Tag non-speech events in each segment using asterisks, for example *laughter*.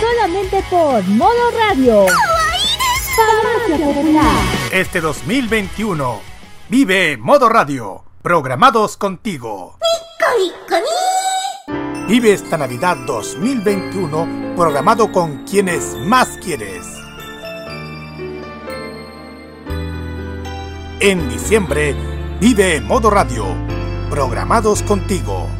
Solamente por Modo Radio. Este 2021 vive Modo Radio, programados contigo. Vive esta Navidad 2021 programado con quienes más quieres. En diciembre, vive Modo Radio, programados contigo.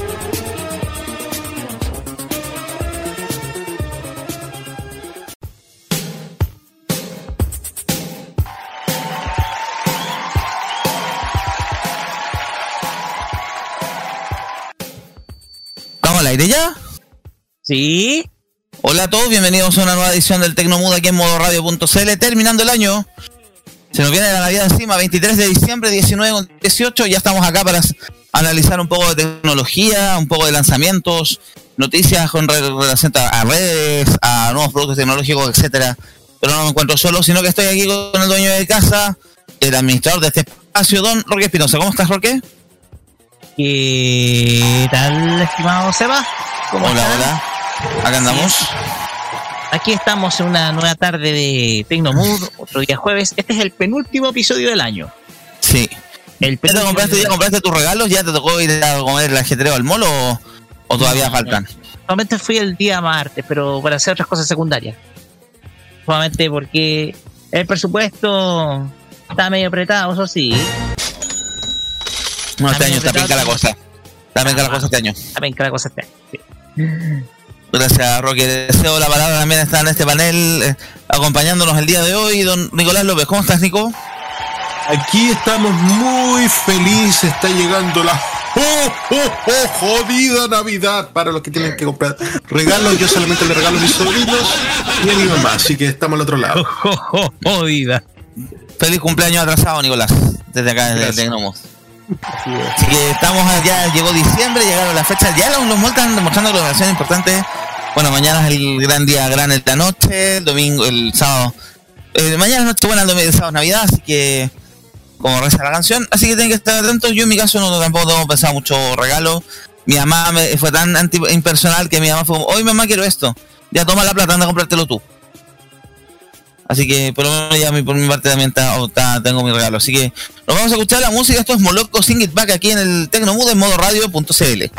Aire ya? Sí. Hola a todos, bienvenidos a una nueva edición del Tecnomudo aquí en modo radio.cl, terminando el año. Se nos viene la Navidad encima, 23 de diciembre, 19 con 18, ya estamos acá para analizar un poco de tecnología, un poco de lanzamientos, noticias con re- relación a a redes, a nuevos productos tecnológicos, etcétera. Pero no me encuentro solo, sino que estoy aquí con el dueño de casa, el administrador de este espacio, don Roque Espinosa. ¿Cómo estás, Roque? ¿Qué tal, estimado Seba? ¿Cómo hola, hola. Acá andamos. Aquí estamos en una nueva tarde de Tecnomood, otro día jueves. Este es el penúltimo episodio del año. Sí. El ¿Ya te compraste, ya del- compraste tus regalos? ¿Ya te tocó ir a comer el ajetreo al molo o, o todavía No, faltan? Solamente fui el día martes, pero para hacer otras cosas secundarias. Solamente porque el presupuesto está medio apretado, eso sí. No, este También año está penca la cosa. Está penca la cosa este año. También cada cosa está. sí. Gracias, Roque. Deseo la palabra también está en este panel eh, acompañándonos el día de hoy. Don Nicolás López, ¿cómo estás, Nico? Aquí estamos muy felices, está llegando la ¡Oh, oh, oh! jodida Navidad para los que tienen que comprar regalos. Yo solamente le regalo a mis sobrinos y a mi mamá, así que estamos al otro lado. *laughs* Jodida. Feliz cumpleaños atrasado, Nicolás. Desde acá, desde Gracias. Así que estamos, ya llegó diciembre, llegaron las fechas. Ya los, los están demostrando que la versión importante. Bueno, mañana es el gran día, gran en la noche, el domingo, el sábado. eh, mañana es noche buena, el domingo, el sábado es Navidad, así que como reza la canción, así que tienen que estar atentos. Yo en mi caso no tampoco tengo pensado mucho regalo. Mi mamá me, fue tan anti, impersonal que mi mamá fue hoy mamá quiero esto. Ya toma la plata, anda a comprártelo tú. Así que por lo menos ya mi- por mi parte también está- está- tengo mi regalo. Así que nos vamos a escuchar la música. Esto es Moloco Sing It Back aquí en el Tecnomood en modo radio.cl.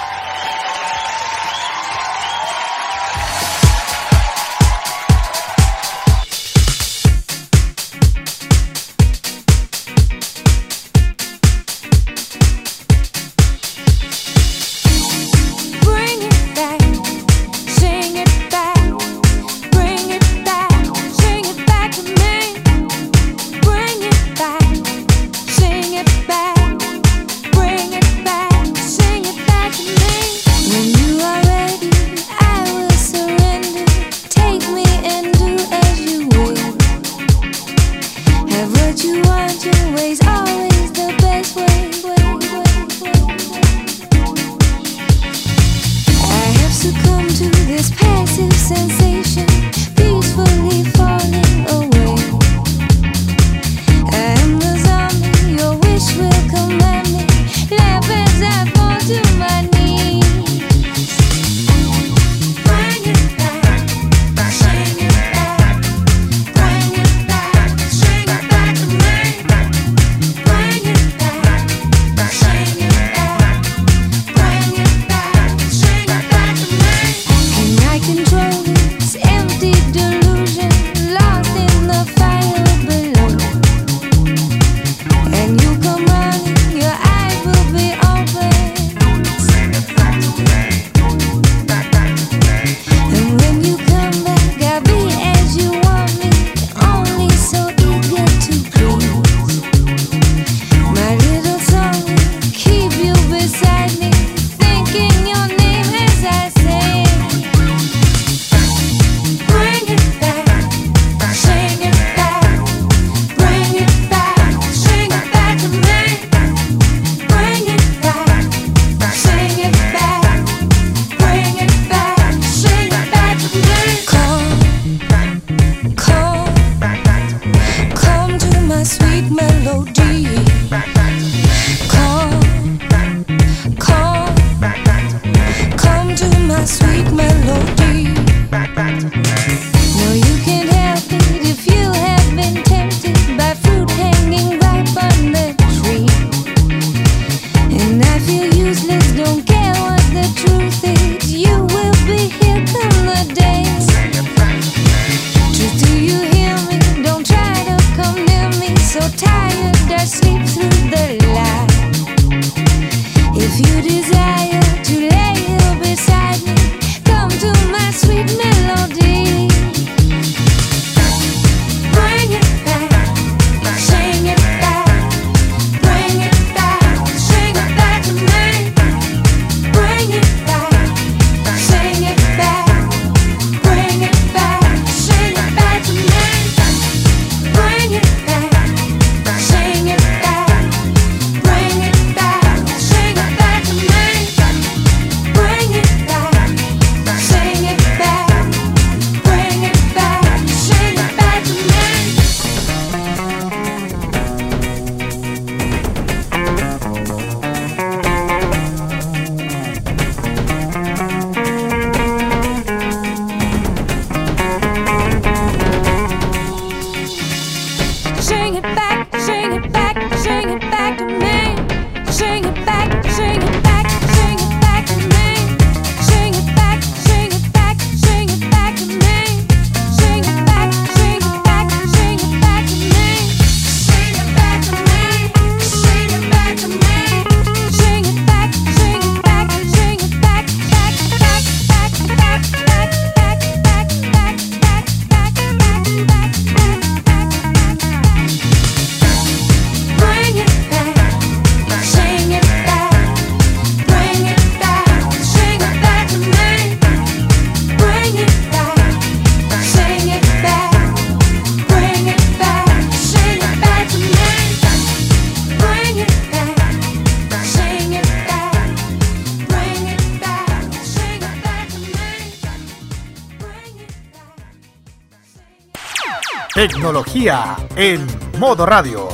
Tecnología en modo radio.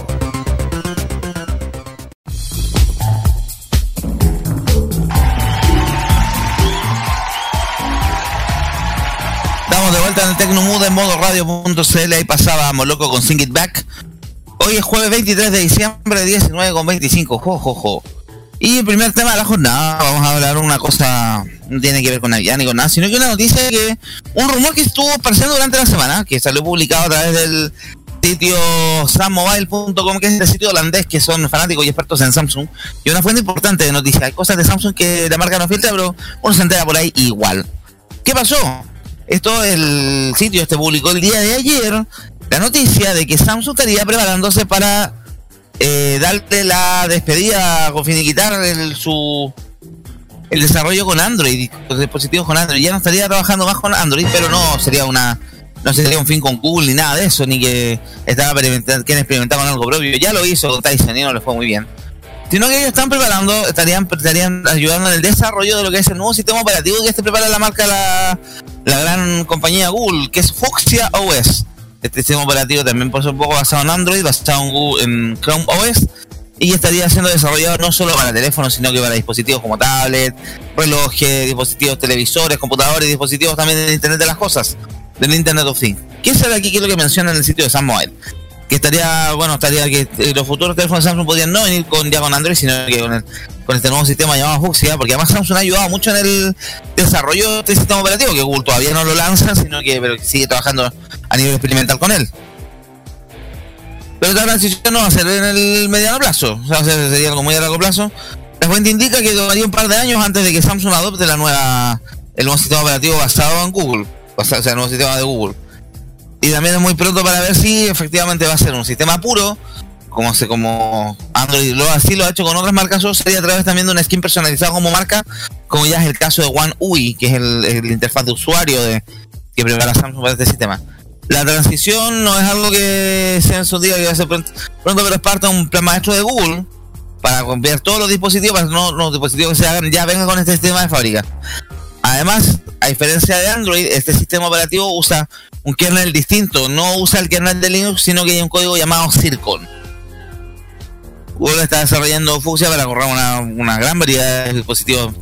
Estamos de vuelta en el Tecnomood en modo radio.cl. Ahí pasábamos loco con Sing It Back. Hoy es jueves 23 de diciembre, 19 con 25. Jo, jo, jo. Y el primer tema de la jornada, vamos a hablar una cosa, no tiene que ver con Navidad ni con nada, sino que una noticia que, un rumor que estuvo apareciendo durante la semana, que salió publicado a través del sitio sammobile.com, que es el sitio holandés, que son fanáticos y expertos en Samsung, y una fuente importante de noticias. Hay cosas de Samsung que la marca no filtra, pero uno se entera por ahí igual. ¿Qué pasó? Esto, el sitio este publicó el día de ayer la noticia de que Samsung estaría preparándose para eh, darle la despedida con finiquitar el, su el desarrollo con Android, los dispositivos con Android. Ya no estaría trabajando más con Android, pero no sería una no sería un fin con Google ni nada de eso, ni que estaba experimentando, quieren experimentar con algo propio. Ya lo hizo Tyson y no le fue muy bien. Sino que ellos están preparando, estarían, estarían ayudando en el desarrollo de lo que es el nuevo sistema operativo que este prepara la marca, la, la gran compañía Google, que es Fuchsia OS. Este sistema operativo también por supuesto basado en Android, basado en, Google, en Chrome OS, y estaría siendo desarrollado no solo para teléfonos, sino que para dispositivos como tablet, relojes, dispositivos televisores, computadores, dispositivos también de Internet de las Cosas, del Internet of Things. ¿Qué sabe aquí? ¿Qué es lo que menciona en el sitio de Sam Mobile? Que estaría, bueno, estaría que eh, los futuros teléfonos de Samsung podrían no venir con ya con Android, sino que con, el- con este nuevo sistema llamado Fuchsia, porque además Samsung ha ayudado mucho en el desarrollo de este sistema operativo, que Google todavía no lo lanza, sino que pero sigue trabajando a nivel experimental con él. Pero esta transición no va a ser en el mediano plazo, o sea, se- sería algo muy a largo plazo. La fuente indica que tomaría un par de años antes de que Samsung adopte la nueva, el nuevo sistema operativo basado en Google, o sea, el nuevo sistema de Google. Y también es muy pronto para ver si efectivamente va a ser un sistema puro, como se como Android lo así lo ha hecho con otras marcas, o sería a través también de una skin personalizada como marca, como ya es el caso de One UI, que es el, interfaz de usuario de, que prepara Samsung para este sistema. La transición no es algo que sea en su día que va a ser pronto, pero es parte de un plan maestro de Google para copiar todos los dispositivos, para no los dispositivos que se hagan ya vengan con este sistema de fábrica. Además, a diferencia de Android, este sistema operativo usa un kernel distinto, no usa el kernel de Linux, sino que hay un código llamado Circon. Google está desarrollando Fuchsia para correr una, gran variedad de dispositivos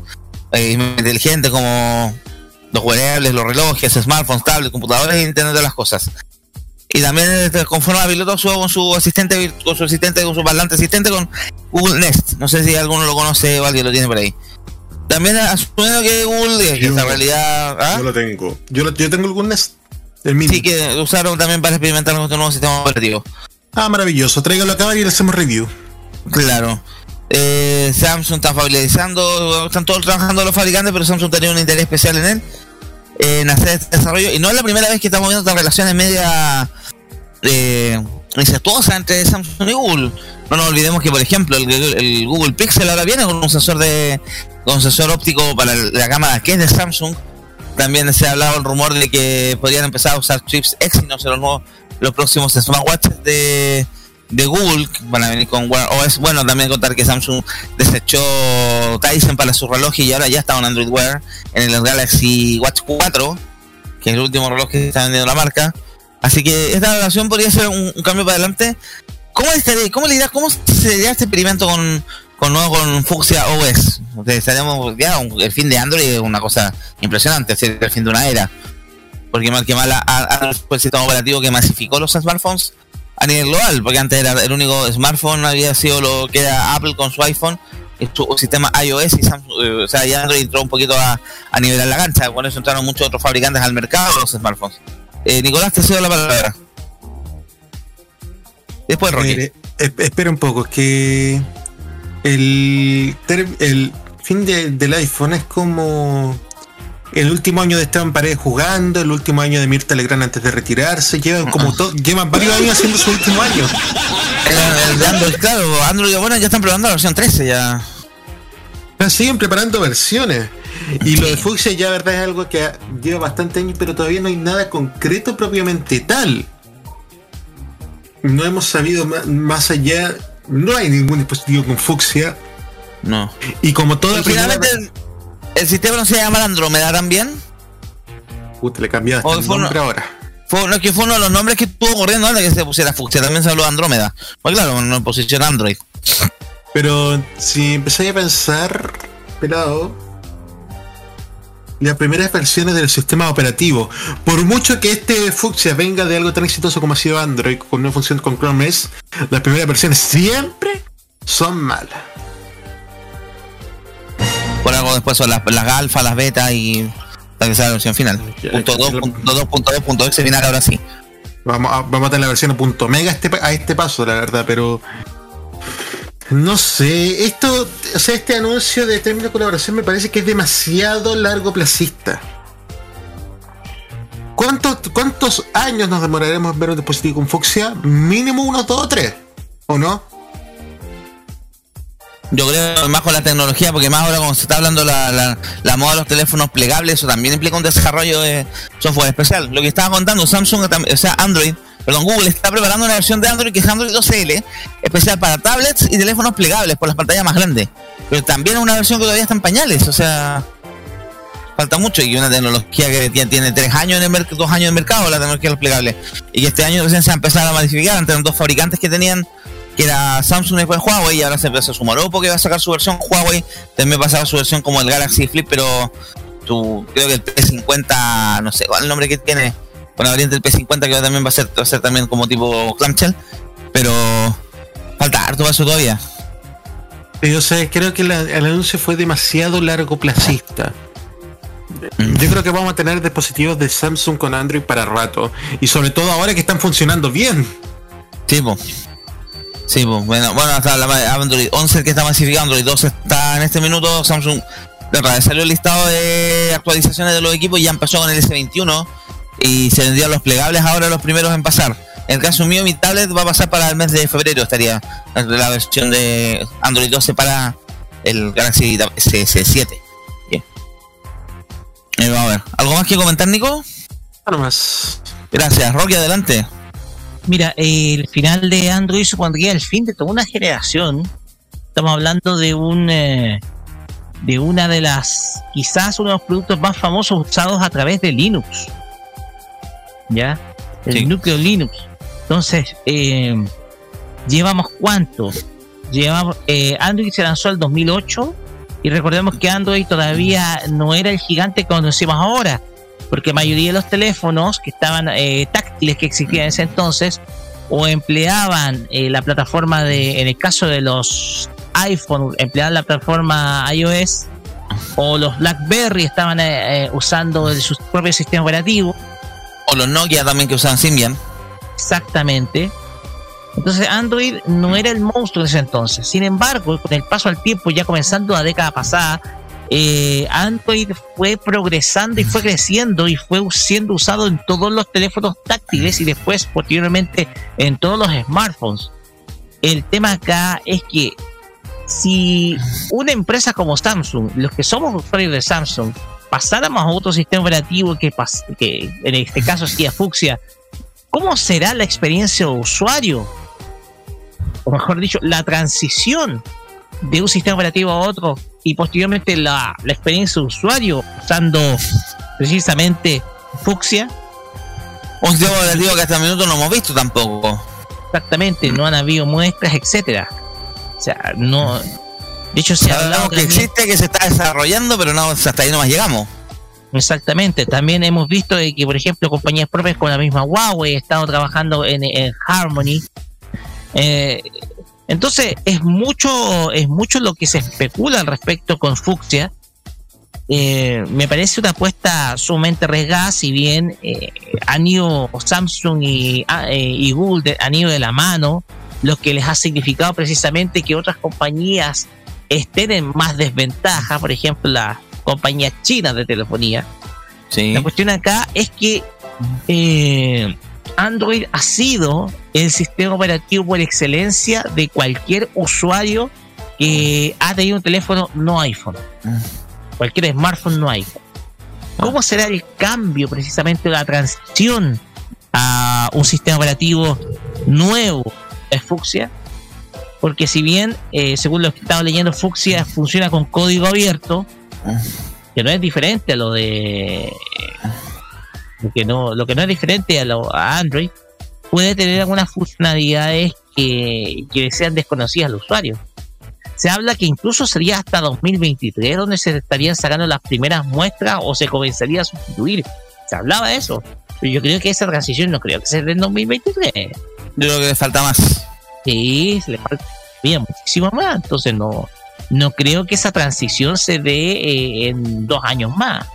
eh, inteligentes como los wearables, los relojes, smartphones, tablets, computadores e Internet de las cosas. Y también este, conforme a piloto actuó con su asistente, con su asistente, con su parlante asistente con Google Nest. No sé si alguno lo conoce o alguien lo tiene por ahí. También asumiendo que Google, que esta realidad, ¿ah? Yo lo tengo. Yo, lo- yo tengo algún Nest. El mini. sí que usaron también para experimentar con este nuevo sistema operativo. Ah, maravilloso. Tráigalo acá y le hacemos review. Claro. Eh, Samsung está familiarizando, están todos trabajando los fabricantes, pero Samsung tenía un interés especial en él, eh, en hacer este desarrollo. Y no es la primera vez que estamos viendo estas relaciones media eh, incestuosas entre Samsung y Google. No nos olvidemos que, por ejemplo, el, Google Pixel ahora viene con un sensor de con sensor óptico para la cámara que es de Samsung. También se ha hablado el rumor de que podrían empezar a usar chips Exynos en los, nuevos, los próximos smartwatches de, de Google van a venir con Wear OS. Bueno, también contar que Samsung desechó Tyson para su reloj y ahora ya está un Android Wear en el Galaxy Watch 4, que es el último reloj que está vendiendo la marca. Así que esta relación podría ser un, cambio para adelante. ¿Cómo, cómo, le dirá, ¿Cómo sería este experimento con, con, con Fuchsia OS? Estaríamos ya el fin de Android es una cosa impresionante, es el fin de una era. Porque mal que mal, Android fue el sistema operativo que masificó los smartphones a nivel global, porque antes era el único smartphone había sido lo que era Apple con su iPhone y su sistema iOS y eh, o sea, ya Android entró un poquito a, a nivelar la cancha, con eso entraron muchos otros fabricantes al mercado de los smartphones. Eh, Nicolás, te cedo la palabra. Después Rocky. Espera un poco, es que el, fin de- del iPhone es como el último año de Esteban Paredes jugando, el último año de Mirta Legrand antes de retirarse, llevan como to- llevan varios años haciendo su último año. El, el de Android, claro, Android, bueno, ya están probando la versión 13 ya. Pero siguen preparando versiones. Y lo de Fuchsia ya verdad es algo que lleva bastante años, pero todavía no hay nada concreto propiamente tal. No hemos sabido más allá, no hay ningún dispositivo con Fuchsia. No. Y como toda primera finalmente el, sistema no se llama Andrómeda también. Puta, le cambiaste el nombre uno- ahora. Fue, no, que fue uno de los nombres que estuvo corriendo antes de que se pusiera Fuchsia. También se habló de Andrómeda. Pues claro, en posición Android. Pero si empezáis a pensar, pelado, las primeras versiones del sistema operativo, por mucho que este Fuchsia venga de algo tan exitoso como ha sido Android con una función con Chrome OS, las primeras versiones siempre son malas. Por algo después son las, las alfa, las beta y hasta que sea la versión final. Punto ya, 2, ya. punto 2, punto 2, punto exe final ahora sí. Vamos a, vamos a tener la versión punto mega a este, pa- a este paso, la verdad, pero no sé, esto, o sea, este anuncio de término de colaboración me parece que es demasiado largo placista. ¿Cuántos, ¿Cuántos años nos demoraremos en ver un dispositivo con Fuchsia? Mínimo unos dos o tres, ¿o no? Yo creo más con la tecnología, porque más ahora como se está hablando la, la, la moda de los teléfonos plegables, eso también implica un desarrollo de software especial. Lo que estaba contando Samsung, o sea, Android, perdón, Google está preparando una versión de Android que es Android 2L, especial para tablets y teléfonos plegables por las pantallas más grandes. Pero también una versión que todavía está en pañales, o sea, falta mucho y una tecnología que tiene, tres años en el mercado, dos años en mercado, la tecnología de los plegables. Y que este año recién se va a empezar a modificar, entre los dos fabricantes que tenían que era Samsung y después Huawei y ahora se empezó a sumar Oppo que va a sacar su versión Huawei también va a sacar su versión como el Galaxy Flip pero tu, creo que el P50 no sé cuál nombre que tiene con la variante del P50 que también va a ser va a ser también como tipo clamshell pero falta harto para eso todavía Yo sé, creo que la- el anuncio fue demasiado largo placista. Yo creo que vamos a tener dispositivos de Samsung con Android para rato. Y sobre todo ahora que están funcionando bien. sí po. sí po. bueno bueno hasta la Android 11 que está masificado Android 12 está en este minuto Samsung de verdad, salió el listado de actualizaciones de los equipos y ya empezó con el S21 y se vendrían los plegables ahora los primeros en pasar. En el caso mío, mi tablet va a pasar para el mes de febrero, estaría la versión de Android 12 para el Galaxy S7. Bien. Eh, vamos a ver. ¿Algo más que comentar, Nico? Nada más. Gracias. Rocky, adelante. Mira, el final de Android supondría el fin de toda una generación. Estamos hablando de un eh, de una de las quizás uno de los productos más famosos usados a través de Linux. ¿Ya? El Sí. núcleo Linux. Entonces, eh, llevamos cuánto? Llevamos, eh, Android se lanzó el 2008 Y recordemos que Android todavía no era el gigante que conocemos ahora, porque la mayoría de los teléfonos que estaban eh, táctiles que existían en ese entonces o empleaban la plataforma de, en el caso de los iPhone, empleaban la plataforma iOS o los BlackBerry estaban usando el- su propio sistema operativo. O los Nokia también que usaban Symbian. Exactamente. Entonces Android no era el monstruo de ese entonces. Sin embargo, con el paso al tiempo, ya comenzando la década pasada, eh, Android fue progresando y fue creciendo y fue siendo usado en todos los teléfonos táctiles y después posteriormente en todos los smartphones. El tema acá es que si una empresa como Samsung, los que somos usuarios de Samsung, pasáramos a otro sistema operativo que, que en este caso sería Fuxia, ¿cómo será la experiencia de usuario? O mejor dicho, la transición de un sistema operativo a otro y posteriormente la, la experiencia de usuario usando precisamente Fuxia. Un sistema operativo que hasta el minuto no hemos visto tampoco. Exactamente, no han habido muestras, etcétera. O sea, no. De hecho, se Sabemos que también- existe, que se está desarrollando, pero no hasta ahí nomás llegamos. Exactamente. También hemos visto que, por ejemplo, compañías propias como la misma Huawei estado trabajando en, en Harmony. Eh, entonces, es mucho, es mucho lo que se especula al respecto con Fuxia. Eh, me parece una apuesta sumamente arriesgada, si bien eh, han ido Samsung y, ah, y Google de- han ido de la mano, lo que les ha significado precisamente que otras compañías estén en más desventaja, por ejemplo, las compañías chinas de telefonía. Sí. La cuestión acá es que eh, Android ha sido el sistema operativo por excelencia de cualquier usuario que ha tenido un teléfono no iPhone. Cualquier smartphone no iPhone. ¿Cómo será el cambio, precisamente la transición a un sistema operativo nuevo de Fuxia? Porque si bien, eh, según lo que estaba leyendo, Fuxia funciona con código abierto, que no es diferente a lo de lo que no lo que no es diferente a, lo, a Android puede tener algunas funcionalidades que, que sean desconocidas al usuario. Se habla que incluso sería hasta 2023 donde se estarían sacando las primeras muestras o se comenzaría a sustituir. Se hablaba de eso pero yo creo que esa transición no creo que sea en 2023 Yo creo que falta más. Sí, le falta muchísimo más. Entonces no, no creo que esa transición se dé eh, en dos años más.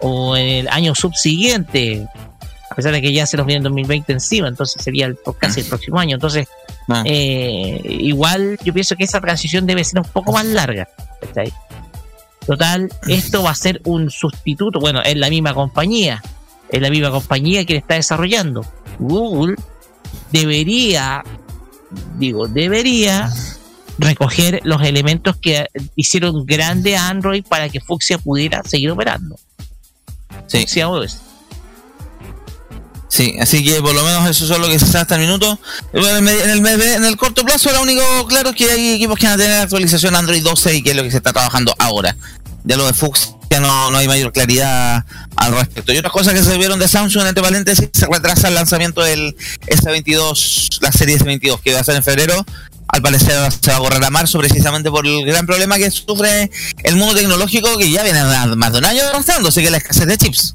O en el año subsiguiente. A pesar de que ya se nos viene en 2020 encima, entonces sería el, casi el próximo año. Entonces, Ah. eh, igual yo pienso que esa transición debe ser un poco más larga. Total, esto va a ser un sustituto. Bueno, es la misma compañía. Es la misma compañía que le está desarrollando. Google debería, digo, debería recoger los elementos que hicieron grande a Android para que Fuxia pudiera seguir operando. Sí. Fuxia OS. Sí, así que por lo menos eso es lo que se sabe hasta el minuto. En el, en el mes- en el corto plazo, lo único claro es que hay equipos que van a tener actualización Android 12 y que es lo que se está trabajando ahora. Ya lo de Fuchs ya no, no hay mayor claridad al respecto. Y otras cosas que se vieron de Samsung, entre paréntesis, se retrasa el lanzamiento del S22, la serie S22, que va a ser en febrero. Al parecer se va a borrar a marzo precisamente por el gran problema que sufre el mundo tecnológico que ya viene más de un año avanzando, que es la escasez de chips.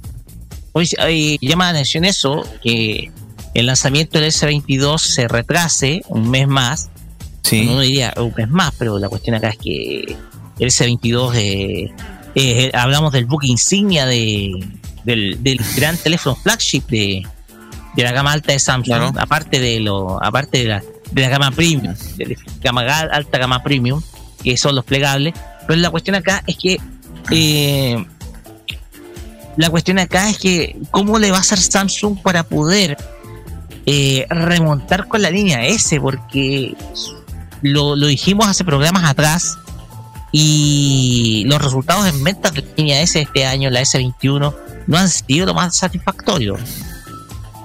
Hoy, hoy llama la atención eso, que el lanzamiento del S22 se retrase un mes más. Sí. No diría un mes más, pero la cuestión acá es que el S22, eh, eh, hablamos del book insignia de, del, del gran teléfono flagship de, de la gama alta de Samsung, Claro. aparte de lo aparte de la, de la gama premium, de la gama ga- alta gama premium, que son los plegables. Pero la cuestión acá es que eh, la cuestión acá es que cómo le va a hacer Samsung para poder eh, remontar con la línea S, porque lo, lo dijimos hace programas atrás y los resultados en ventas de línea S este año, la S21, no han sido lo más satisfactorio.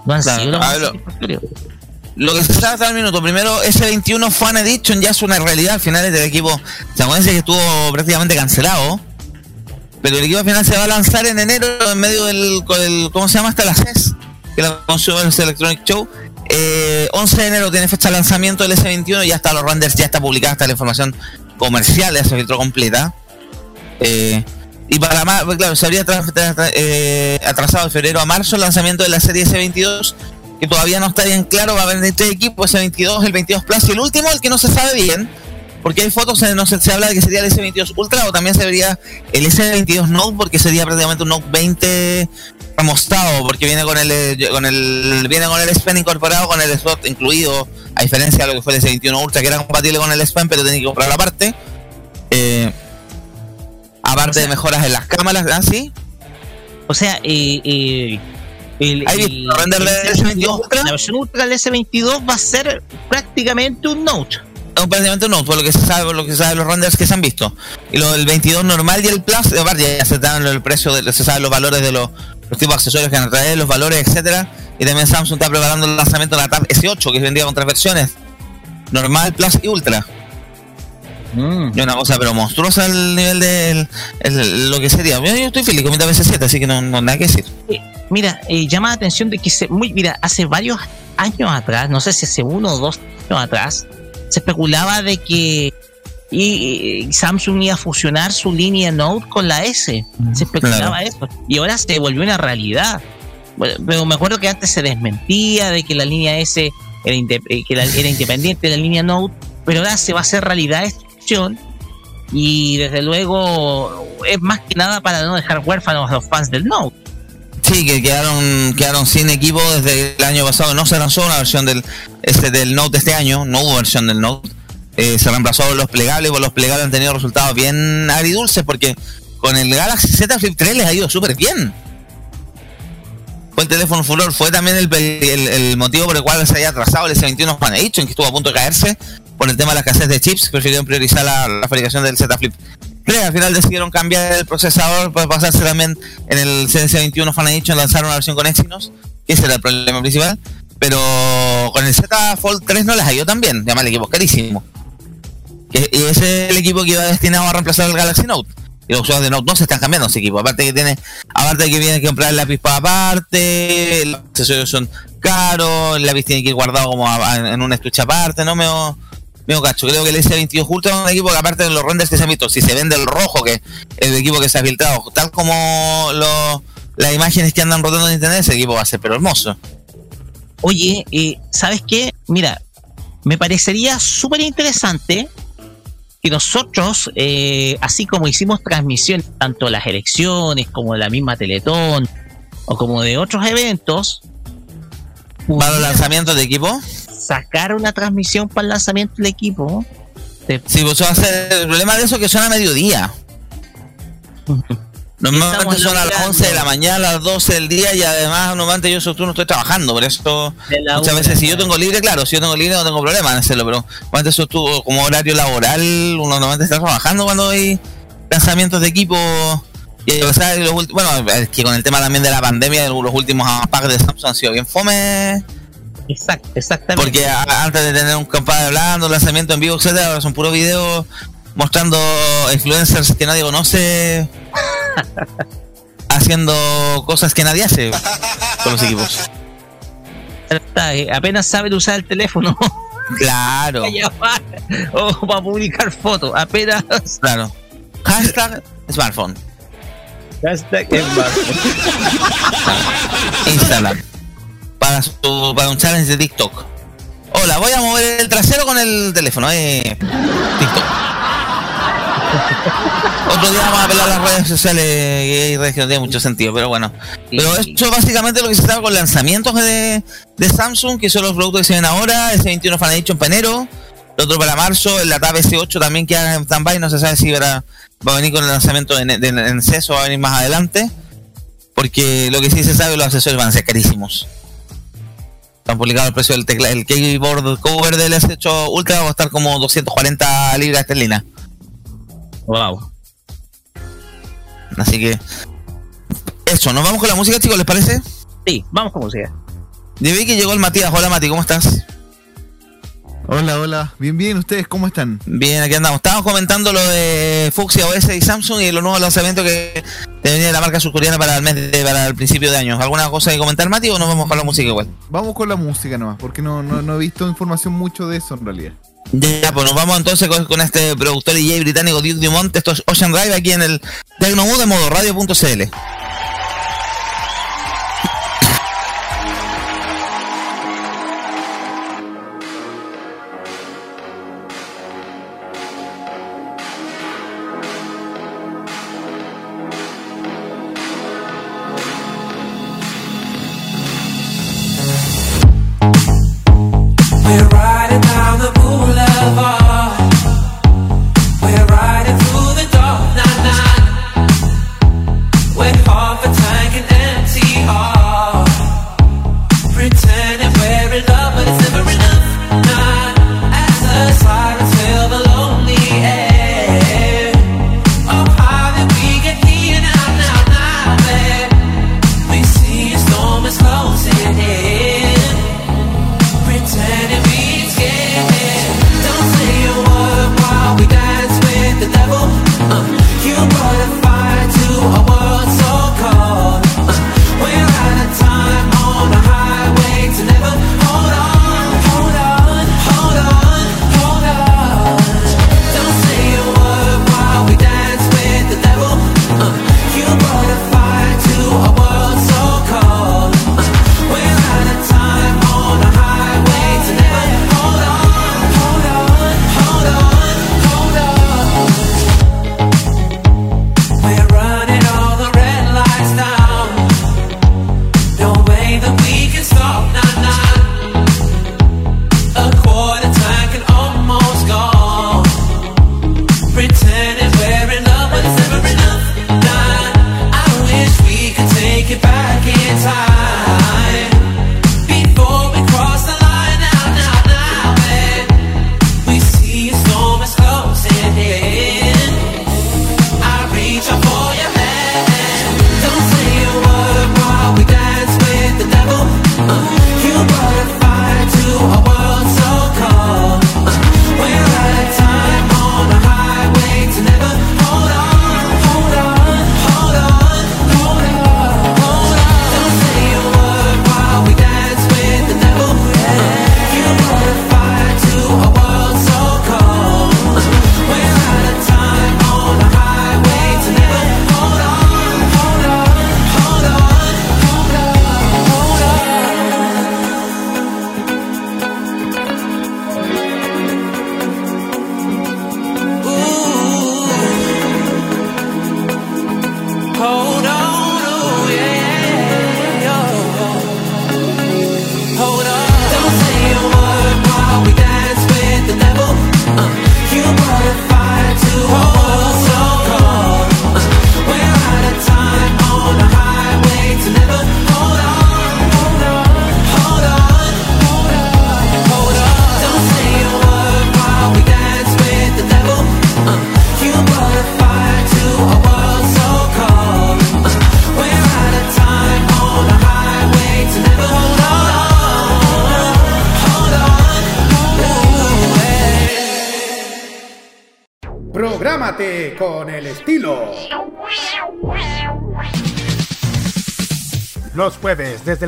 No han Claro, sido lo más satisfactorio. Lo que se sabe hasta el minuto, primero, S21 Fan Edition ya es una realidad al final del equipo. Se acuérdense que estuvo prácticamente cancelado. Pero el equipo al final se va a lanzar en enero en medio del, el- ¿cómo se llama? Hasta la CES, que es la Consumer Electronic Show. Eh, 11 de enero tiene fecha de lanzamiento del S21, ya está los renders, ya está publicada hasta la información comercial, ya se filtró completa. Eh, y para más, pues, claro, se habría eh, atrasado de febrero a marzo el lanzamiento de la serie S22, que todavía no está bien claro, va a haber tres equipos, S22, el 22 Plus y el último, el que no se sabe bien, porque hay fotos, eh, no se, se habla de que sería el S22 Ultra o también se vería el S22 Note, porque sería prácticamente un Note 20 amostado, porque viene con el, eh, con el viene con el S Pen incorporado, con el slot incluido, a diferencia de lo que fue el S21 Ultra, que era compatible con el S Pen, pero tenía que comprarlo aparte. Eh, aparte de mejoras en las cámaras, ¿ah, sí? O sea, eh, eh, el, ¿Hay el- el del S22 Ultra? La versión Ultra del S22 va a ser prácticamente un Note. Es prácticamente un Note, por lo que se sabe, por lo que se sabe los renders que se han visto. Y lo del 22 normal y el Plus, aparte ya se dan el precio, de, se saben los valores de los, los tipos de accesorios que van a traer, los valores, etcétera. Y también Samsung está preparando el lanzamiento de la Tab S8, que vendría con tres versiones. Normal, Plus y Ultra. Y una cosa pero monstruosa el nivel de lo que sería. Yo, yo estoy feliz con mi Tab S7, así que no, no nada que decir. Eh, mira, eh, llama la atención de que se, muy, mira, hace varios años atrás, no sé si hace uno o dos años atrás, se especulaba de que y, y Samsung iba a fusionar su línea Note con la S. Se especulaba Claro. eso. Y ahora se volvió una realidad. Bueno, pero me acuerdo que antes se desmentía de que la línea S era, eh, que la- era independiente de la línea Note, pero ahora se va a hacer realidad esta opción. Y desde luego es más que nada para no dejar huérfanos a los fans del Note. Sí, que quedaron, quedaron sin equipo desde el año pasado. No se lanzó una versión del, este, del Note este año, no hubo versión del Note. Eh, se reemplazó los plegables, por los plegables han tenido resultados bien agridulces porque con el Galaxy Z Flip 3 les ha ido súper bien. Fue el teléfono furor, fue también el, el- el motivo por el cual se había atrasado el S21 Juan Edition, que estuvo a punto de caerse por el tema de la escasez de chips, prefirieron priorizar la, fabricación del Z Flip 3. Al final decidieron cambiar el procesador para pasarse también en el CS21 Fan Edition, lanzar una versión con Exynos, que ese era el problema principal. Pero con el Z Fold 3 no les ha ido tan bien, además el equipo carísimo. Y ese es el equipo que iba destinado a reemplazar el Galaxy Note. Y los usuarios de Note no se están cambiando ese equipo. Aparte que tiene, aparte que viene que comprar el lápiz para aparte, los accesorios son caros, el lápiz tiene que ir guardado como en un estuche aparte, no me Meo cacho, creo que el S22 Ultra es un equipo que aparte de los renders que se han visto, si se vende el rojo, que es el equipo que se ha filtrado, tal como lo- las imágenes que andan rotando en internet, ese equipo va a ser pero hermoso. Oye, eh, ¿sabes qué? Mira, me parecería súper interesante que nosotros, eh, así como hicimos transmisiones, tanto de las elecciones como de la misma Teletón o como de otros eventos, Para los lanzamientos de equipo, sacar una transmisión para el lanzamiento del equipo. de- sí, pues el problema de eso es que son a mediodía. *laughs* Normalmente son a las logrando- 11 de la mañana, a las 12 del día y además normalmente yo esos turnos estoy trabajando, por eso muchas veces si yo tengo libre, claro, si yo tengo libre no tengo problema en hacerlo, pero cuando eso estuvo como horario laboral, uno normalmente está trabajando cuando hay lanzamientos de equipo. Y o sea, los ulti- bueno, es que con el tema también de la pandemia, los últimos packs de Samsung han sido bien fome, Exact- exactamente. porque antes de tener un compadre hablando, lanzamiento en vivo, etcétera, ahora son puros videos mostrando influencers que nadie conoce *laughs* haciendo cosas que nadie hace con los equipos. Eh, apenas saben usar el teléfono *laughs* Claro, *laughs* o para publicar fotos. Apenas. claro. Hashtag smartphone. Instagram. Para, su, para un challenge de TikTok. Hola, voy a mover el trasero con el teléfono. Eh, TikTok. Otro día vamos a a las redes sociales y redes que no tienen mucho sentido, pero bueno. Pero Sí. esto es básicamente lo que se sabe con lanzamientos de, de Samsung, que son los productos que se ven ahora. Ese 21 Fan Edition en enero. El otro para marzo. La Tab S8 también queda en stand-by. No se sabe si va, va a venir con el lanzamiento en, en, en CES o va a venir más adelante. Porque lo que sí se sabe, los accesorios van a ser carísimos. Han publicado el precio del teclado, el keyboard cover del S8 Ultra va a estar como 240 libras esterlinas. Wow. Así que eso, nos vamos con la música, chicos, ¿les parece? Sí, vamos con música. Yo vi que llegó el Matías. Hola Mati, ¿cómo estás? Hola, hola. Bien, bien. ¿Ustedes cómo están? Bien, aquí andamos. Estábamos comentando lo de Fuxia OS y Samsung y los nuevos lanzamientos que te venía de la marca surcoreana para el mes de, para el principio de año. ¿Alguna cosa que comentar, Mati, o nos vamos con la música igual? Vamos con la música nomás, porque no, no, no he visto información mucho de eso en realidad. Ya, pues nos vamos entonces con, este productor y DJ británico Duke Dumont. Esto es Ocean Drive aquí en el Tecnomood de modo radio.cl.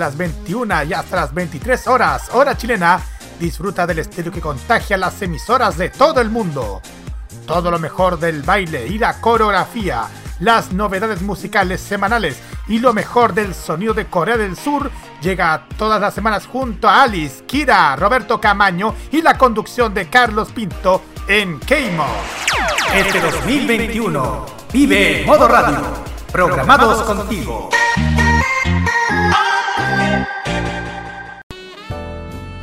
las 21 y hasta las 23 horas, hora chilena, disfruta del estilo que contagia las emisoras de todo el mundo. Todo lo mejor del baile y la coreografía, las novedades musicales semanales y lo mejor del sonido de Corea del Sur llega todas las semanas junto a Alice, Kira, Roberto Camaño y la conducción de Carlos Pinto en Keimo. Este 2021 vive modo radio. Programados contigo.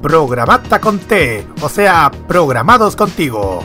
programata con T, o sea, programados contigo.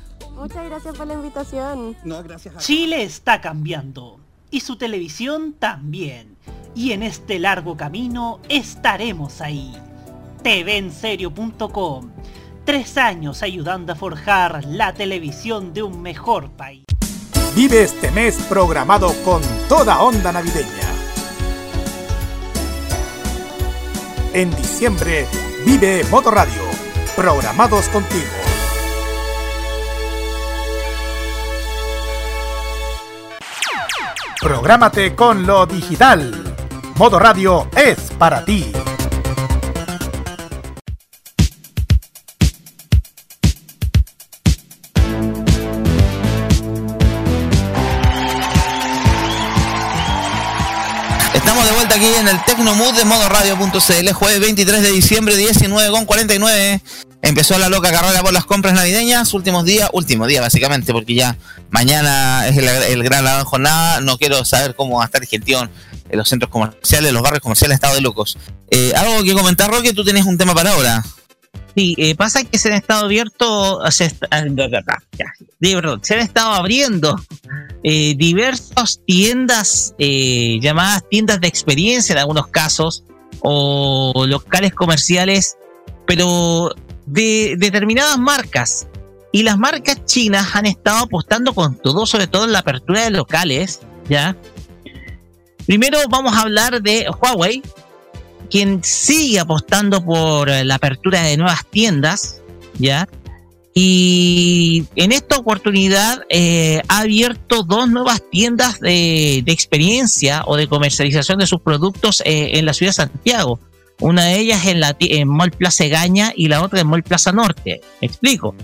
Muchas gracias por la invitación. No, gracias a Chile está cambiando y su televisión también. Y en este largo camino estaremos ahí. TVenserio.com. Tres años ayudando a forjar la televisión de un mejor país. Vive este mes programado con toda onda navideña. En diciembre, vive Modo Radio, programados contigo. Prográmate con lo digital. Modo Radio es para ti. Estamos de vuelta aquí en el Tecnomood de modo radio.cl, jueves 23 de diciembre, 19 con 49. Empezó la loca carrera por las compras navideñas, últimos días, último día básicamente, porque ya mañana es el, gran la jornada. No quiero saber cómo va a estar gestión en los centros comerciales, los barrios comerciales, estado de locos. Eh, algo que comentar, Roque, tú tienes un tema para ahora. Sí, eh, pasa que se han estado abierto, se, ah, se han estado abriendo eh, diversas tiendas llamadas tiendas de experiencia en algunos casos o locales comerciales, pero de determinadas marcas. Y las marcas chinas han estado apostando con todo, sobre todo en la apertura de locales, ¿ya? Primero vamos a hablar de Huawei, quien sigue apostando por eh, la apertura de nuevas tiendas, ¿ya? Y en esta oportunidad eh, ha abierto dos nuevas tiendas de, de experiencia o de comercialización de sus productos eh, en la ciudad de Santiago. Una de ellas en, la, en Mall Plaza Egaña y la otra en Mall Plaza Norte. Me explico.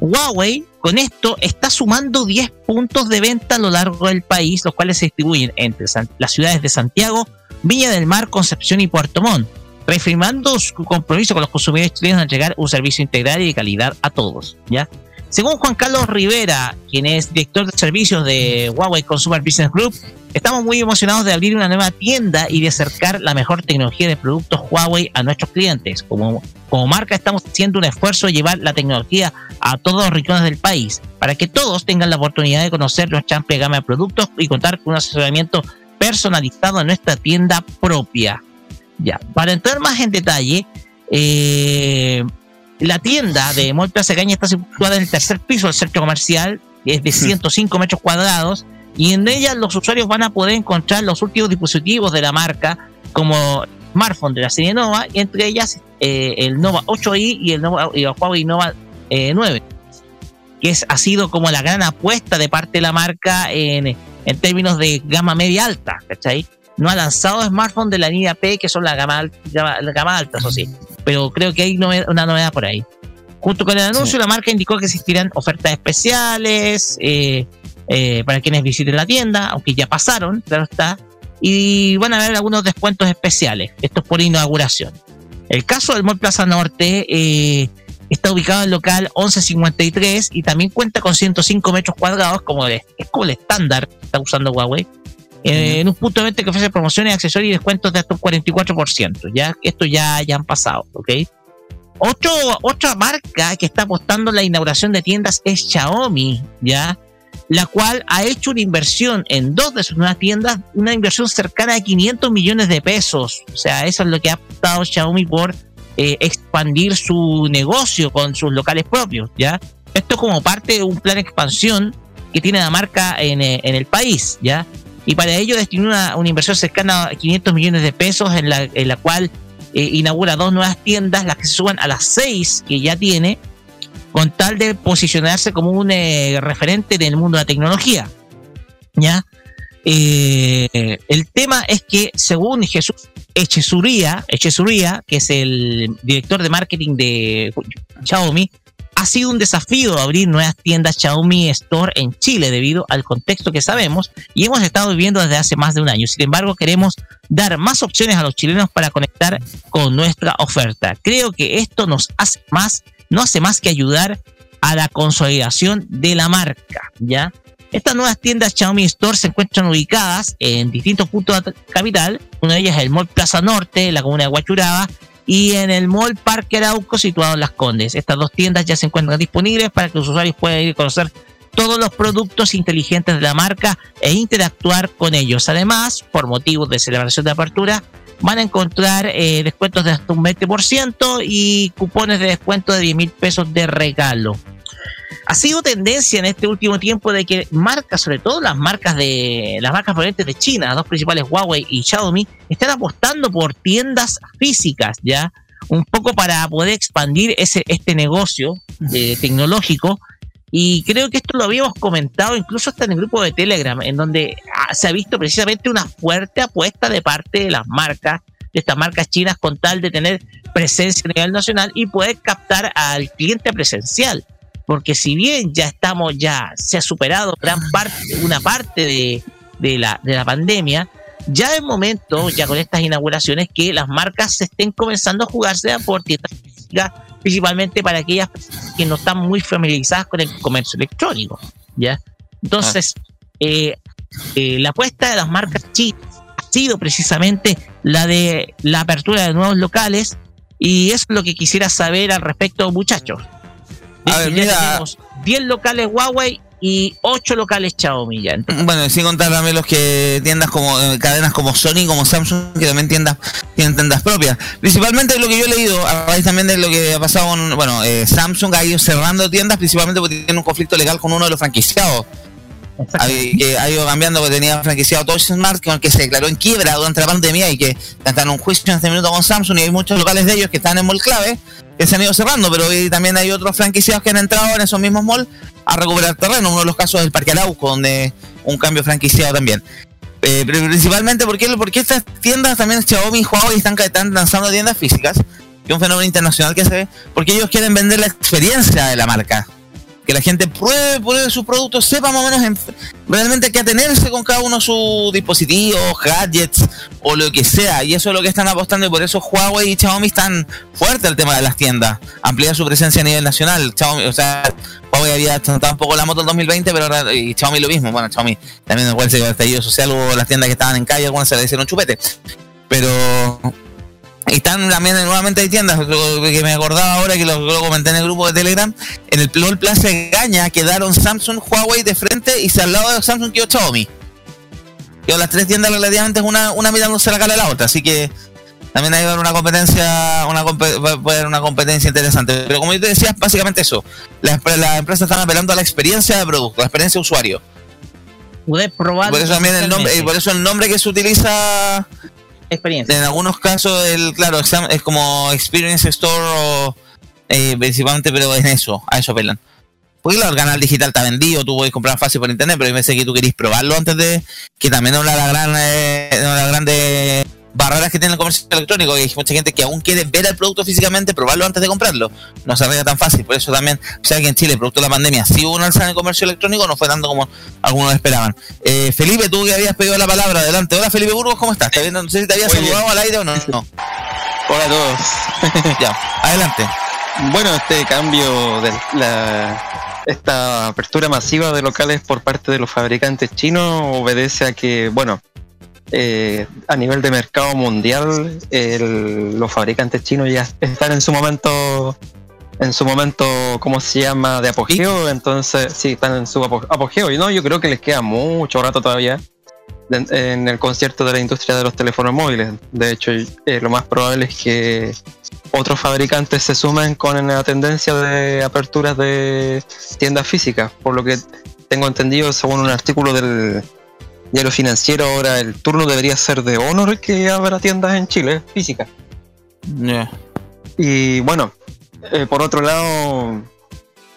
Huawei con esto está sumando 10 puntos de venta a lo largo del país, los cuales se distribuyen entre las ciudades de Santiago, Viña del Mar, Concepción y Puerto Montt, reafirmando su compromiso con los consumidores chilenos de entregar un servicio integral y de calidad a todos. ¿ya? Según Juan Carlos Rivera, quien es director de servicios de Huawei Consumer Business Group, estamos muy emocionados de abrir una nueva tienda y de acercar la mejor tecnología de productos Huawei a nuestros clientes. Como, como marca estamos haciendo un esfuerzo de llevar la tecnología a todos los rincones del país, para que todos tengan la oportunidad de conocer nuestra amplia gama de productos y contar con un asesoramiento personalizado en nuestra tienda propia. Ya, para entrar más en detalle, eh, la tienda de Mall Plaza Caña está situada en el tercer piso del centro comercial, es de 105 metros cuadrados, y en ella los usuarios van a poder encontrar los últimos dispositivos de la marca, como smartphone de la serie Nova, y entre ellas eh, el Nova 8i y el, Nova, y el Huawei Nova eh, 9, que es, ha sido como la gran apuesta de parte de la marca en, en términos de gama media alta, ¿cachai? No ha lanzado smartphones de la línea P, que son la gama, gama, la gama alta, eso sí, pero creo que hay nove- una novedad por ahí. Junto con el anuncio, la marca indicó que existirán ofertas especiales eh, eh, para quienes visiten la tienda, aunque ya pasaron, claro está, y van a haber algunos descuentos especiales. Esto es por inauguración. El caso del Mall Plaza Norte eh, está ubicado en el local 1153 y también cuenta con 105 metros cuadrados, como el, es como el estándar que está usando Huawei. Eh, en un punto de venta que ofrece promociones, accesorios y descuentos de hasta un 44%. Ya, esto ya, ya han pasado, ¿ok? Otro, otra marca que está apostando en la inauguración de tiendas es Xiaomi, ¿ya? La cual ha hecho una inversión en dos de sus nuevas tiendas, una inversión cercana a 500 millones de pesos. O sea, eso es lo que ha apostado Xiaomi por eh, expandir su negocio con sus locales propios, ¿ya? Esto como parte de un plan de expansión que tiene la marca en, eh, en el país, ¿ya? Y para ello destinó una, inversión cercana a 500 millones de pesos en la, cual eh, inaugura dos nuevas tiendas, las que se suban a las seis que ya tiene, con tal de posicionarse como un eh, referente en el mundo de la tecnología. ¿Ya? Eh, el tema es que, según Jesús Echesuría, Echesuría, que es el director de marketing de Xiaomi, ha sido un desafío abrir nuevas tiendas Xiaomi Store en Chile debido al contexto que sabemos y hemos estado viviendo desde hace más de un año. Sin embargo, queremos dar más opciones a los chilenos para conectar con nuestra oferta. Creo que esto nos hace más, no hace más que ayudar a la consolidación de la marca, ¿ya? Estas nuevas tiendas Xiaomi Store se encuentran ubicadas en distintos puntos de la capital. Una de ellas es el Mall Plaza Norte, la comuna de Huachuraba, y en el Mall Parque Arauco, situado en Las Condes. Estas dos tiendas ya se encuentran disponibles para que los usuarios puedan ir a conocer todos los productos inteligentes de la marca e interactuar con ellos. Además, por motivos de celebración de apertura, van a encontrar eh, descuentos de hasta un 20% y cupones de descuento de 10 mil pesos de regalo. Ha sido tendencia en este último tiempo de que marcas, sobre todo las marcas de las marcas provenientes de China, las dos principales Huawei y Xiaomi, están apostando por tiendas físicas, ya un poco para poder expandir ese este negocio eh, tecnológico. Y creo que esto lo habíamos comentado incluso hasta en el grupo de Telegram, en donde ah, se ha visto precisamente una fuerte apuesta de parte de las marcas, de estas marcas chinas, con tal de tener presencia a nivel nacional y poder captar al cliente presencial porque si bien ya estamos, ya se ha superado gran parte, una parte de, de la, de la pandemia, ya es momento, ya con estas inauguraciones, que las marcas se estén comenzando a jugarse por tiendas físicas, principalmente para aquellas que no están muy familiarizadas con el comercio electrónico. ¿ya? Entonces, eh, eh, la apuesta de las marcas ha sido precisamente la de la apertura de nuevos locales, y eso es lo que quisiera saber al respecto, muchachos. A ver, mira. tenemos 10 locales Huawei y 8 locales Xiaomi ya. Entonces, Bueno, y sin contar también los que tiendas como eh, cadenas como Sony, como Samsung, que también tiendas, tienen tiendas propias. Principalmente lo que yo he leído, a raíz también de lo que ha pasado con, bueno, eh, Samsung ha ido cerrando tiendas, principalmente porque tiene un conflicto legal con uno de los franquiciados. Ha, que ha ido cambiando porque tenía franquiciado Touch Smart, que, que se declaró en quiebra durante la pandemia y que está en un juicio en este minuto con Samsung y hay muchos locales de ellos que están en mall clave que se han ido cerrando, pero hoy también hay otros franquiciados que han entrado en esos mismos malls a recuperar terreno. Uno de los casos es el Parque Arauco, donde un cambio franquiciado también. Eh, principalmente porque, porque estas tiendas también Xiaomi y Huawei están, están lanzando tiendas físicas, que es un fenómeno internacional que se ve, porque ellos quieren vender la experiencia de la marca. Que la gente pruebe, pruebe sus productos, sepa más o menos en- realmente qué atenerse con cada uno sus dispositivos, gadgets o lo que sea. Y eso es lo que están apostando y por eso Huawei y Xiaomi están fuertes el tema de las tiendas. Ampliar su presencia a nivel nacional. Xiaomi, o sea, Huawei había tratado un poco la moto en 2020, pero ahora, y Xiaomi lo mismo. Bueno, Xiaomi también igual se el estallido social las tiendas que estaban en calle, algunas se le hicieron chupete. Pero están también nuevamente hay tiendas que me acordaba ahora que lo, lo comenté en el grupo de Telegram en el Plol Plaza de Gaña quedaron Samsung, Huawei de frente y se al lado de Samsung quedó Xiaomi. Quedó las tres tiendas relativamente una, una mirándose la cara de la otra así que también ahí va a haber una competencia una a haber una competencia interesante. Pero como yo te decía básicamente eso las, las empresas están apelando a la experiencia de producto la experiencia de usuario. Poder probar. por eso también el nombre, y por eso el nombre que se utiliza experiencia. En algunos casos el claro es como Experience Store o, eh, principalmente, pero en eso, a eso apelan. Porque claro, el canal digital está vendido, tú puedes comprar fácil por internet, pero yo pensé que tú querías probarlo antes de que también de las gran, eh, una de las grandes barreras que tiene el comercio electrónico, que hay mucha gente que aún quiere ver el producto físicamente, probarlo antes de comprarlo. No se arregla tan fácil, por eso también, o sea que en Chile, producto de la pandemia, sí hubo un alza en el comercio electrónico, no fue tanto como algunos esperaban. Eh, Felipe, tú que habías pedido la palabra, adelante. Hola Felipe Burgos, ¿cómo estás? ¿Estás viendo? No sé si te habías saludado al aire o no. no. Hola a todos. *laughs* *laughs* ya, adelante. Bueno, este cambio de la esta apertura masiva de locales por parte de los fabricantes chinos obedece a que, bueno, eh, a nivel de mercado mundial, el- los fabricantes chinos ya están en su momento, en su momento, ¿cómo se llama? De apogeo. Entonces, sí, están en su apo- apogeo. Y no, yo creo que les queda mucho rato todavía en el concierto de la industria de los teléfonos móviles. De hecho, eh, lo más probable es que otros fabricantes se sumen con la tendencia de aperturas de tiendas físicas. Por lo que tengo entendido, según un artículo del diario financiero, ahora el turno debería ser de Honor que abra tiendas en Chile físicas. Y bueno, eh, por otro lado,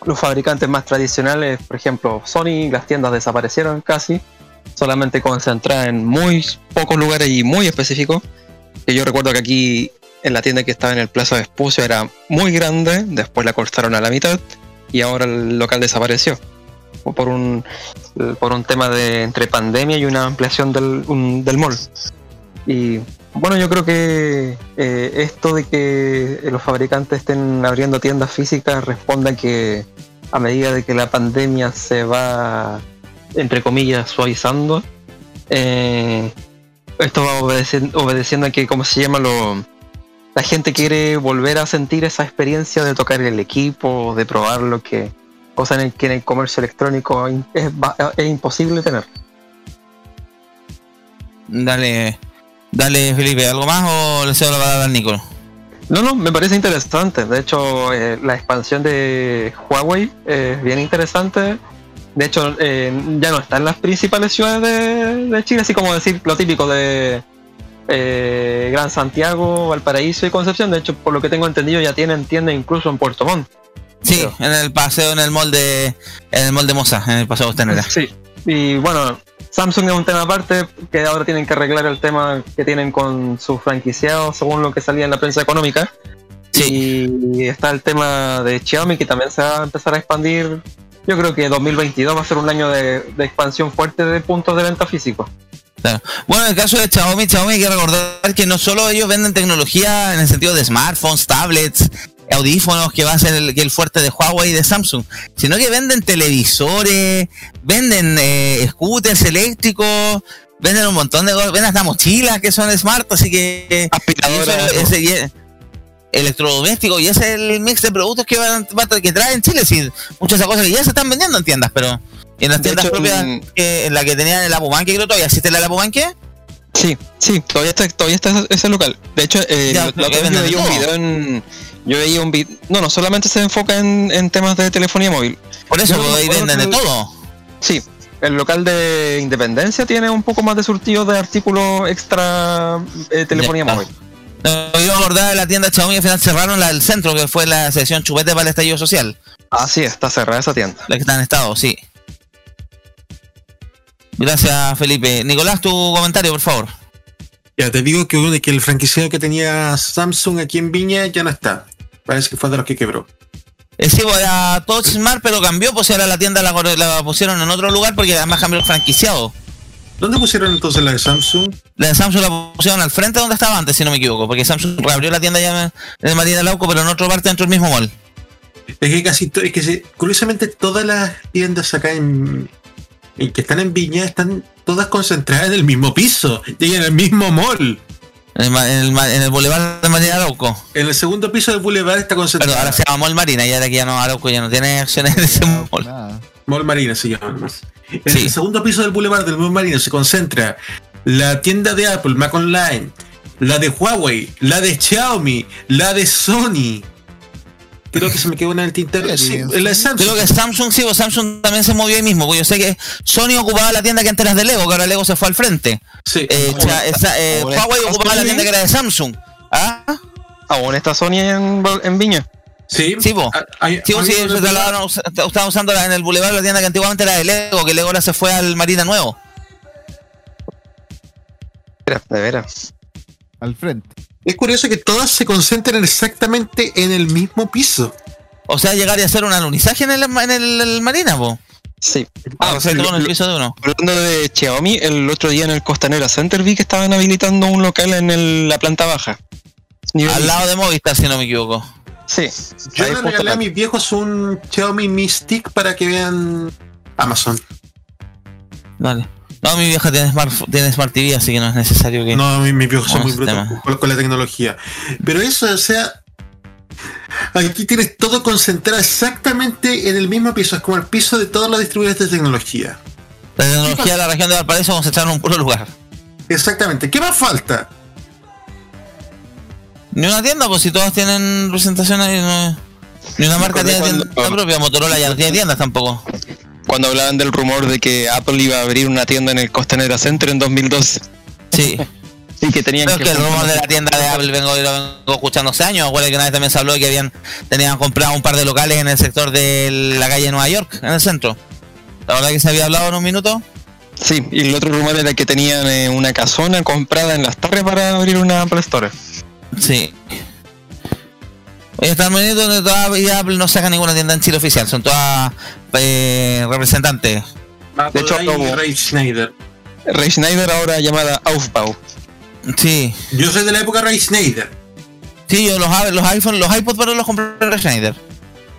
los fabricantes más tradicionales, por ejemplo, Sony, las tiendas desaparecieron casi, solamente concentradas en muy pocos lugares y muy específicos. Que yo recuerdo que aquí en la tienda que estaba en el Plaza de Espucio era muy grande, después la cortaron a la mitad y ahora el local desapareció. Por un, por un tema de entre pandemia y una ampliación del, un- del mall. Y bueno, yo creo que eh, esto de que los fabricantes estén abriendo tiendas físicas responde a que a medida de que la pandemia se va, entre comillas, suavizando, eh, esto va obedeciendo, obedeciendo a que, ¿cómo se llama? Lo, la gente quiere volver a sentir esa experiencia de tocar el equipo, de probar lo que, cosa en el que en el comercio electrónico es, imposible tener. Dale, dale Felipe, ¿algo más o le cedo la palabra al Nico? No, no, me parece interesante. De hecho, eh, la expansión de Huawei es bien interesante. De hecho, eh, ya no está en las principales ciudades de, de Chile, así como decir lo típico de eh, Gran Santiago, Valparaíso y Concepción. De hecho, por lo que tengo entendido, ya tienen tienda incluso en Puerto Montt. Sí, en el paseo, en el mall de, en el mall de Moza, en el paseo Costanera. Sí. Y bueno, Samsung es un tema aparte, que ahora tienen que arreglar el tema que tienen con sus franquiciados, según lo que salía en la prensa económica. Y está el tema de Xiaomi, que también se va a empezar a expandir. Yo creo que 2022 va a ser un año de, de expansión fuerte de puntos de venta físicos. Claro. Bueno, en el caso de Xiaomi, Xiaomi hay que recordar que no solo ellos venden tecnología en el sentido de smartphones, tablets, audífonos, que va a ser el, fuerte de Huawei y de Samsung, sino que venden televisores, venden eh, scooters eléctricos, venden un montón de cosas, venden hasta mochilas que son smart, así que Aspiradoras. ese- y- ese es el mix de productos que van, va a- que trae en Chile, sí, muchas de esas cosas que ya se están vendiendo en tiendas, pero en las De tiendas hecho, propias, en- que, en la que tenían el Apobanque, creo todavía existe el Apobanque. Sí, sí, todavía está, todavía está ese- local. De hecho, eh, Ya, otra que yo veía un video en. Yo veía un video. No, no, solamente se enfoca en, en temas de telefonía móvil. Por eso, Yo ahí venden de todo. Sí, el local de Independencia tiene un poco más de surtido de artículos extra eh, telefonía móvil. No, yo me acordaba de la tienda Xiaomi al final cerraron la del centro, que fue la sección chupete para el estallido social. Ah, sí, está cerrada esa tienda. La que está en estado, sí. Gracias, Felipe. Nicolás, tu comentario, por favor. Ya te digo que, que el franquiciado que tenía Samsung aquí en Viña ya no está. Parece que fue de los que quebró. Eh, sí, era Touch Smart, pero cambió, pues ahora la tienda la, la pusieron en otro lugar porque además cambió el franquiciado. ¿Dónde pusieron entonces la de Samsung? La de Samsung la pusieron al frente donde estaba antes, si no me equivoco, porque Samsung reabrió la tienda ya en Marina Lauco, pero en otra parte dentro del mismo mall. Es que casi, es que se- curiosamente todas las tiendas acá en, en que están en Viña están todas concentradas en el mismo piso y en el mismo mall. En el, en el, ma- en el Boulevard de Marina Arauco. En el segundo piso del Boulevard está Pero concentrado. ahora se llama Mall Marina, ya de aquí ya no, Arauco ya no tiene acciones en ese mall. Mall Marina se llama más. En el segundo piso del Boulevard del Mall Marina se concentra la tienda de Apple, Mac Online, la de Huawei, la de Xiaomi, la de Sony. Creo que se me quedó una en el tintero. Sí, la de Samsung. Creo que Samsung sí, pues Samsung también se movió ahí mismo, porque yo sé que Sony ocupaba la tienda que antes era de Lego, que ahora Lego se fue al frente. Sí. Eh, esa- eh, Huawei ocupaba la tienda que era de Samsung. ¿Ah? ¿Aún está Sony en, en Viña? Sí, Sí, po. hay- Sí, sí, estaban usando la- en el Boulevard la tienda que antiguamente era de Lego, que Lego ahora se fue al Marina Nuevo. De veras. Al frente. Es curioso que todas se concentran exactamente en el mismo piso. O sea, llegar y hacer un alunizaje en el, en el, el Marina, po. Sí. Ah, o sea, todo en el piso de uno. Hablando de Xiaomi, el otro día en el Costanera Center vi que estaban habilitando un local en el- la planta baja. Nivel Al lado de Movistar, si no me equivoco. Sí. Yo le regalé a mis viejos un Xiaomi Mi Stick para que vean Amazon. Dale. No, mi vieja tiene Smart, tiene Smart TV, así que no es necesario que. No, mis, mis viejos son muy sistema. con, con la tecnología. Pero eso, o sea, aquí tienes todo concentrado exactamente en el mismo piso. Es como el piso de todos los distribuidores de tecnología. La tecnología de la región de Valparaíso concentrada en un puro lugar. Exactamente. ¿Qué más falta? Ni una tienda, pues si todas tienen no- Ni una marca tiene tienda propia, Motorola ya no tiene tiendas tampoco. Cuando hablaban del rumor de que Apple iba a abrir una tienda en el Costanera Center en 2012. Sí. *laughs* y que tenían Creo que... que el rumor de la tienda de Apple vengo, lo vengo escuchando hace años. Acuérdate que una vez también se habló de que habían tenían comprado un par de locales en el sector de la calle Nueva York, en el centro. ¿La verdad que se había hablado en un minuto? Sí, y el otro rumor era que tenían eh, una casona comprada en las torres para abrir una Apple Store. Sí. En Estados Unidos donde todavía Apple no saca ninguna tienda en Chile oficial, son todas eh, representantes. De hecho, como- Ray Schneider. Ray Schneider ahora llamada Aufbau. Sí. Yo soy de la época Ray Schneider. Sí, yo los, los iPhone, los iPods pero los compré en Red Schneider.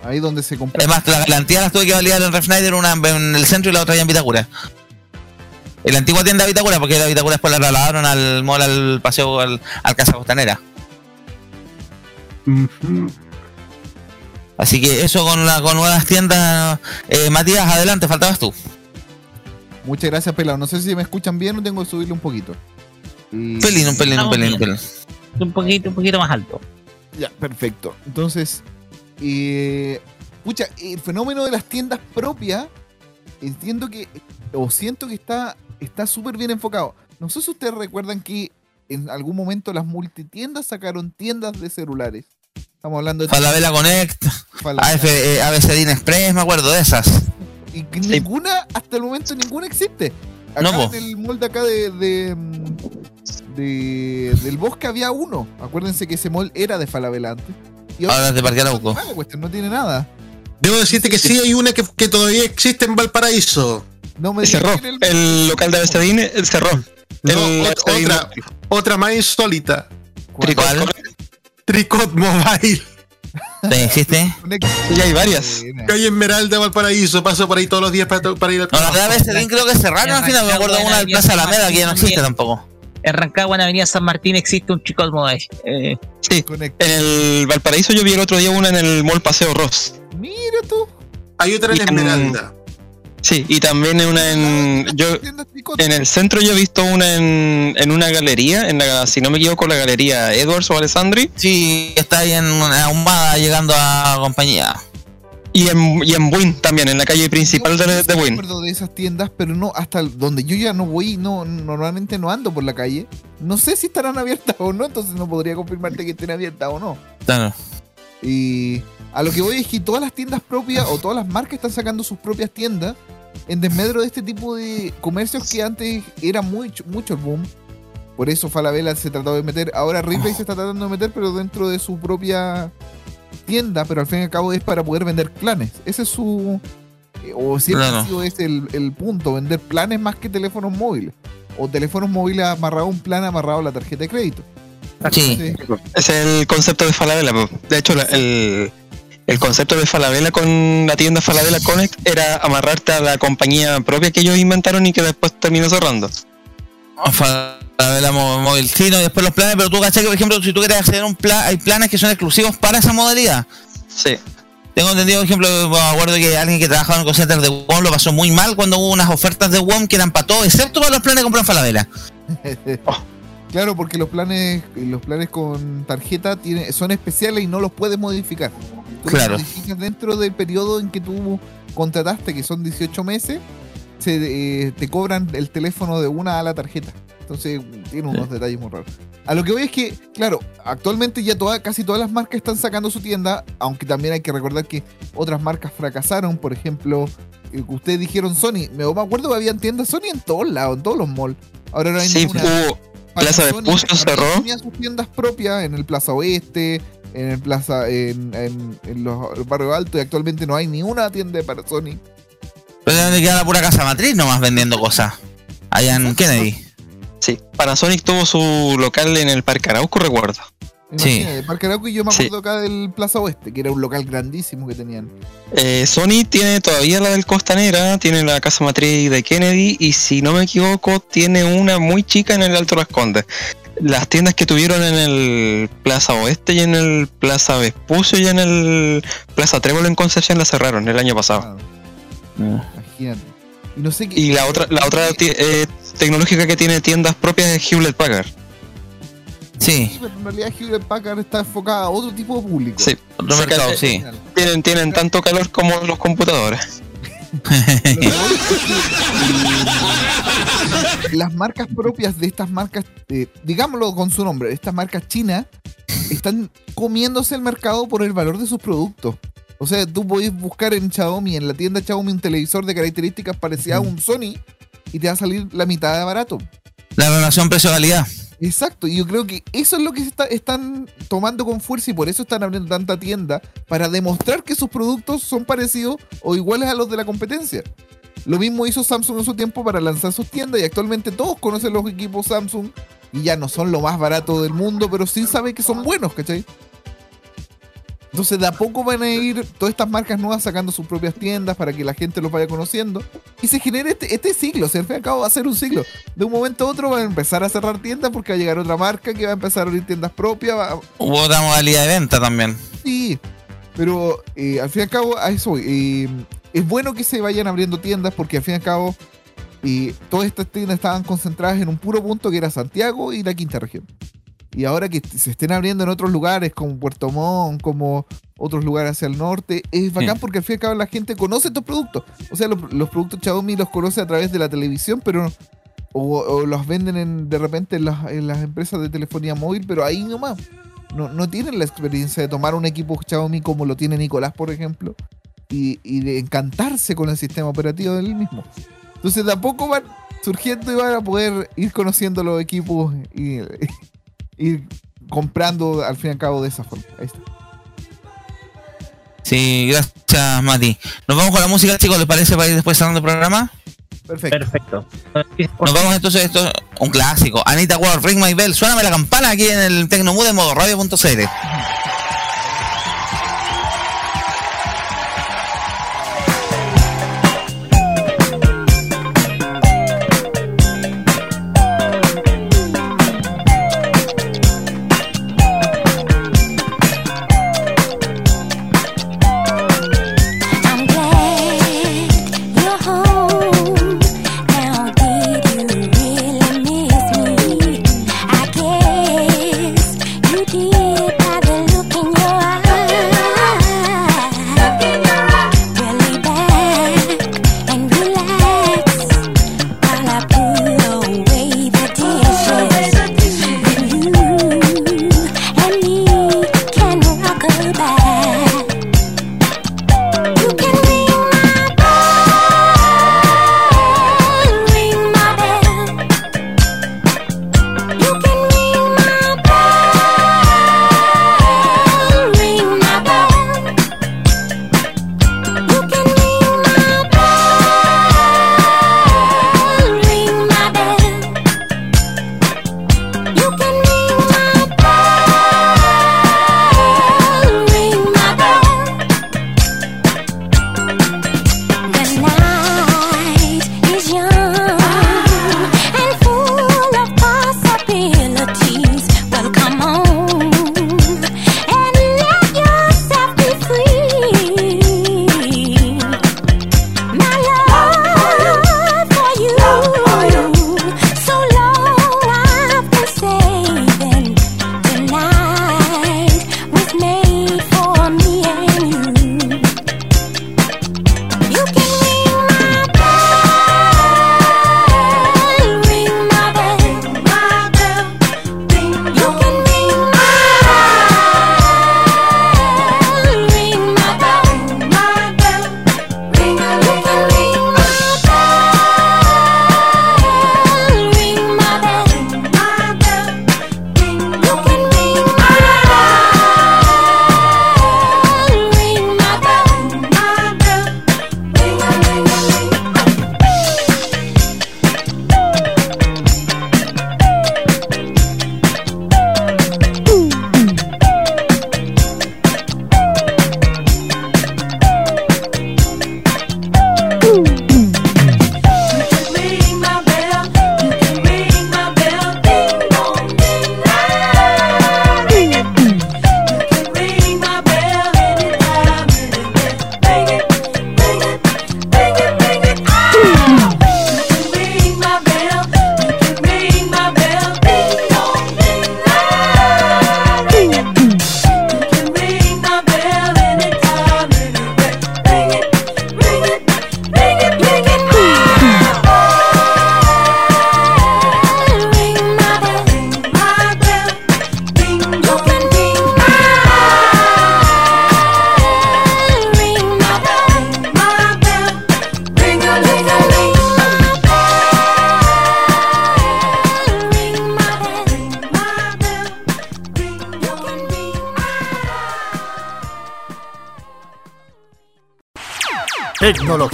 Ahí donde se compra. Además, la garantía las tuve que validar en Red Schneider, una en el centro y la otra allá en Vitacura. En la antigua tienda de Vitacura, porque la Vitacura después la trasladaron al mall, al paseo, al, al Casa Costanera. Así que eso con, la, con nuevas tiendas. Eh, Matías, adelante, faltabas tú. Muchas gracias, pelado. No sé si me escuchan bien o tengo que subirle un poquito. Y- Pelín, un pelín, un pelín, un pelín. Un poquito, un poquito más alto. Ya, perfecto. Entonces, eh, pucha, el fenómeno de las tiendas propias, entiendo que, o siento que está está súper bien enfocado. No sé si ustedes recuerdan que en algún momento las multitiendas sacaron tiendas de celulares. Estamos hablando de... Falabella Connect, Falabella. AF, eh, ABCDIN Express, me acuerdo de esas. Y ninguna, hasta el momento ninguna existe. Acá No, en el molde acá de, de, mm, de- del bosque había uno. Acuérdense que ese mall era de Falabella antes. Y Ahora es de Parque Arauco. no tiene nada. Debo decirte que sí hay una que, que todavía existe en Valparaíso. No me Cerró. el- El local de Abestadín eh, cerró. No, El otra, otra más insólita. ¿Cuál? Tricot Mobile. ¿Sí, ¿Existe? Y hay varias. Calle Esmeralda, Valparaíso. Paso por ahí todos los días para, para ir al No, la de ABCDIN creo que cerraron al final, me acuerdo de una del Plaza Alameda que ya no existe tampoco. En Rancagua, en Avenida San Martín, existe un chico mobile. Eh, Sí, en el Valparaíso yo vi el otro día una en el Mall Paseo Ross. Mira tú. Hay otra en Esmeralda. Sí, y también una en. Yo, en el centro yo he visto una en, en una galería, en la, si no me equivoco, la galería Edwards o Alessandri. Sí, está ahí en una ahumada llegando a compañía. Y en, y en Buin también, en la calle principal de, de me Buin. acuerdo de esas tiendas, pero no hasta donde yo ya no voy, no normalmente no ando por la calle. No sé si estarán abiertas o no, entonces no podría confirmarte que estén abiertas o no. Y a lo que voy es que todas las tiendas propias o todas las marcas están sacando sus propias tiendas en desmedro de este tipo de comercios que antes era mucho, mucho el boom. Por eso Falabella se trató de meter. Ahora Ripley se está tratando de meter, pero dentro de su propia tienda. Pero al fin y al cabo es para poder vender planes. Ese es su. eh, O siempre Claro. ha sido ese el, el punto: vender planes más que teléfonos móviles. O teléfonos móviles amarrado a un plan amarrado a la tarjeta de crédito. Sí. Es el concepto de Falabella. De hecho, la- el, el concepto de Falabella con la tienda Falabella Connect era amarrarte a la compañía propia que ellos inventaron y que después terminó cerrando. Falabella mo- móvil y después los planes, pero tú caché que, por ejemplo, si tú quieres acceder a un plan, hay planes que son exclusivos para esa modalidad. Sí. Tengo entendido, por ejemplo, me acuerdo que alguien que trabajaba en el call center de WOM lo pasó muy mal cuando hubo unas ofertas de WOM que eran para todo, excepto para los planes que compran Falabella. *laughs* Claro, porque los planes, los planes con tarjeta tiene, son especiales y no los puedes modificar. Tú los Claro. modificas dentro del periodo en que tú contrataste, que son 18 meses, se, eh, te cobran el teléfono de una a la tarjeta. Entonces tiene unos detalles muy raros. A lo que voy es que, claro, actualmente ya toda, casi todas las marcas están sacando su tienda, aunque también hay que recordar que otras marcas fracasaron. Por ejemplo, eh, ustedes dijeron Sony. Me, me acuerdo que habían tiendas Sony en todos lados, en todos los malls. Ahora no hay Sí, ninguna. Plaza de también cerró. Tenía sus tiendas propias en el Plaza Oeste, en el Plaza, en, en- en los, los barrios altos, y actualmente no hay ni una tienda de Panasonic. Pero donde queda la pura casa matriz nomás vendiendo cosas. Allá en Kennedy. Sí, Panasonic tuvo su local en el Parque Arauco, recuerdo. Imagínate, de Parque Arauco y yo me Sí. acuerdo acá del Plaza Oeste, que era un local grandísimo que tenían. Eh, Sony tiene todavía la del Costanera, tiene la casa matriz de Kennedy y si no me equivoco tiene una muy chica en el Alto Las Condes. Las tiendas que tuvieron en el Plaza Oeste y en el Plaza Vespucio y en el Plaza Trébol en Concepción la cerraron el año pasado. Imagínate. Y no sé qué. Y la otra, la otra eh, tecnológica que tiene tiendas propias es Hewlett Packard. Sí. Pero en realidad Hewlett Packard está enfocada a otro tipo de público. Sí, Otro Se mercado, ca- sí. Tienen, tienen tanto calor como los computadores. *laughs* las marcas propias de estas marcas, eh, digámoslo con su nombre, estas marcas chinas, están comiéndose el mercado por el valor de sus productos. O sea, tú podés buscar en Xiaomi, en la tienda Xiaomi, un televisor de características parecidas a un Sony y te va a salir la mitad de barato. La relación precio-calidad. Exacto, y yo creo que eso es lo que está- están tomando con fuerza y por eso están abriendo tanta tienda para demostrar que sus productos son parecidos o iguales a los de la competencia. Lo mismo hizo Samsung en su tiempo para lanzar sus tiendas y actualmente todos conocen los equipos Samsung y ya no son lo más barato del mundo, pero sí saben que son buenos, ¿cachai? Entonces de a poco van a ir todas estas marcas nuevas sacando sus propias tiendas para que la gente los vaya conociendo y se genere este, este ciclo, o sea, al fin y al cabo va a ser un ciclo. De un momento a otro van a empezar a cerrar tiendas porque va a llegar otra marca que va a empezar a abrir tiendas propias. va- Hubo otra modalidad de venta también. Sí, pero eh, al fin y al cabo a eso. Eh, es bueno que se vayan abriendo tiendas porque al fin y al cabo eh, todas estas tiendas estaban concentradas en un puro punto que era Santiago y la quinta región. Y ahora que se estén abriendo en otros lugares como Puerto Montt, como otros lugares hacia el norte, es bacán Sí. porque al fin y al cabo la gente conoce estos productos. O sea, los, los productos Xiaomi los conoce a través de la televisión, pero o, o los venden en- de repente en las, en las empresas de telefonía móvil, pero ahí nomás. No, no tienen la experiencia de tomar un equipo Xiaomi como lo tiene Nicolás, por ejemplo, y, y de encantarse con el sistema operativo del mismo. Entonces, de a poco van surgiendo y van a poder ir conociendo los equipos y ir comprando al fin y al cabo de esa forma. Ahí está. Sí, gracias, Mati. Nos vamos con la música, chicos, ¿les parece para ir después cerrando el programa? Perfecto. Perfecto. Nos vamos entonces, esto es un clásico. Anita Ward, Ring My Bell, suéname la campana aquí en el Tecnomood de modo radio.cl.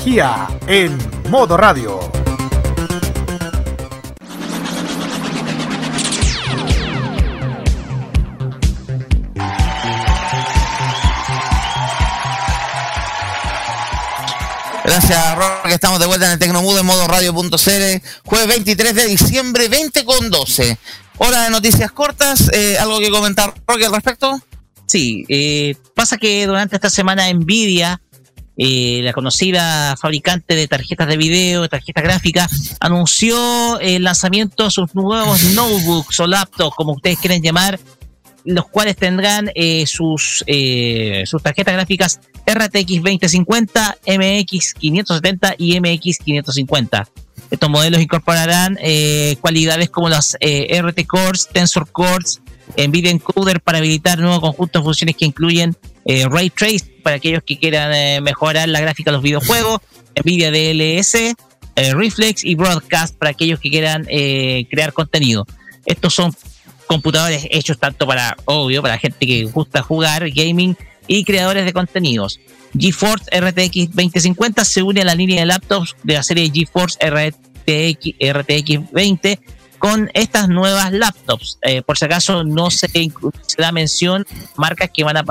En modo radio. Gracias, Roque. Estamos de vuelta en el Tecnomudo en modo radio.cl. Jueves 23 de diciembre, 20 con 12. Hora de noticias cortas. eh, ¿Algo que comentar, Roque, al respecto? Sí, eh, pasa que durante esta semana Nvidia, eh, la conocida fabricante de tarjetas de video, de tarjetas gráficas, anunció el lanzamiento de sus nuevos notebooks o laptops, como ustedes quieren llamar, los cuales tendrán eh, sus, eh, sus tarjetas gráficas RTX 2050, MX 570 y MX 550. Estos modelos incorporarán cualidades como las RT Cores, Tensor Cores, NVIDIA Encoder para habilitar nuevos conjuntos de funciones que incluyen eh, Ray Trace para aquellos que quieran eh, mejorar la gráfica de los videojuegos, NVIDIA DLS, eh, Reflex y Broadcast para aquellos que quieran eh, crear contenido. Estos son computadores hechos tanto para, obvio, para gente que gusta jugar, gaming y creadores de contenidos. GeForce RTX 2050 se une a la línea de laptops de la serie GeForce RTX, RTX 20 con estas nuevas laptops. Por si acaso no se, se da mención marcas que van a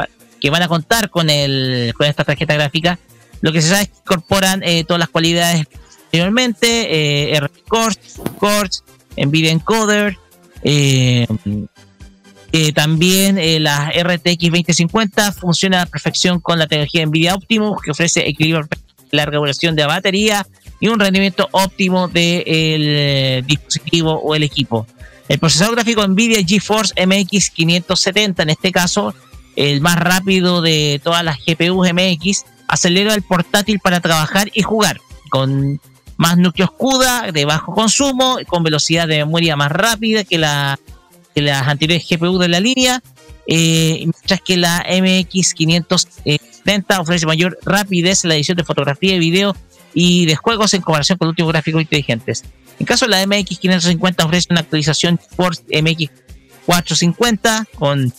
que van a contar con el con esta tarjeta gráfica. Lo que se sabe es que incorporan eh, todas las cualidades anteriormente, eh, RT Cores, Cores, NVIDIA Encoder, eh, eh, también la RTX 2050 funciona a perfección con la tecnología NVIDIA Optimus, que ofrece equilibrio perfecto, la regulación de la batería y un rendimiento óptimo del dispositivo o el equipo. El procesador gráfico NVIDIA GeForce MX 570, en este caso, el más rápido de todas las GPUs MX, acelera el portátil para trabajar y jugar, con más núcleos CUDA de bajo consumo, con velocidad de memoria más rápida que la las anteriores GPU de la línea, eh, mientras que la MX 570 ofrece mayor rapidez en la edición de fotografía y video y de juegos en comparación con los últimos gráficos inteligentes. En caso de la MX 550 ofrece una actualización por MX 450 con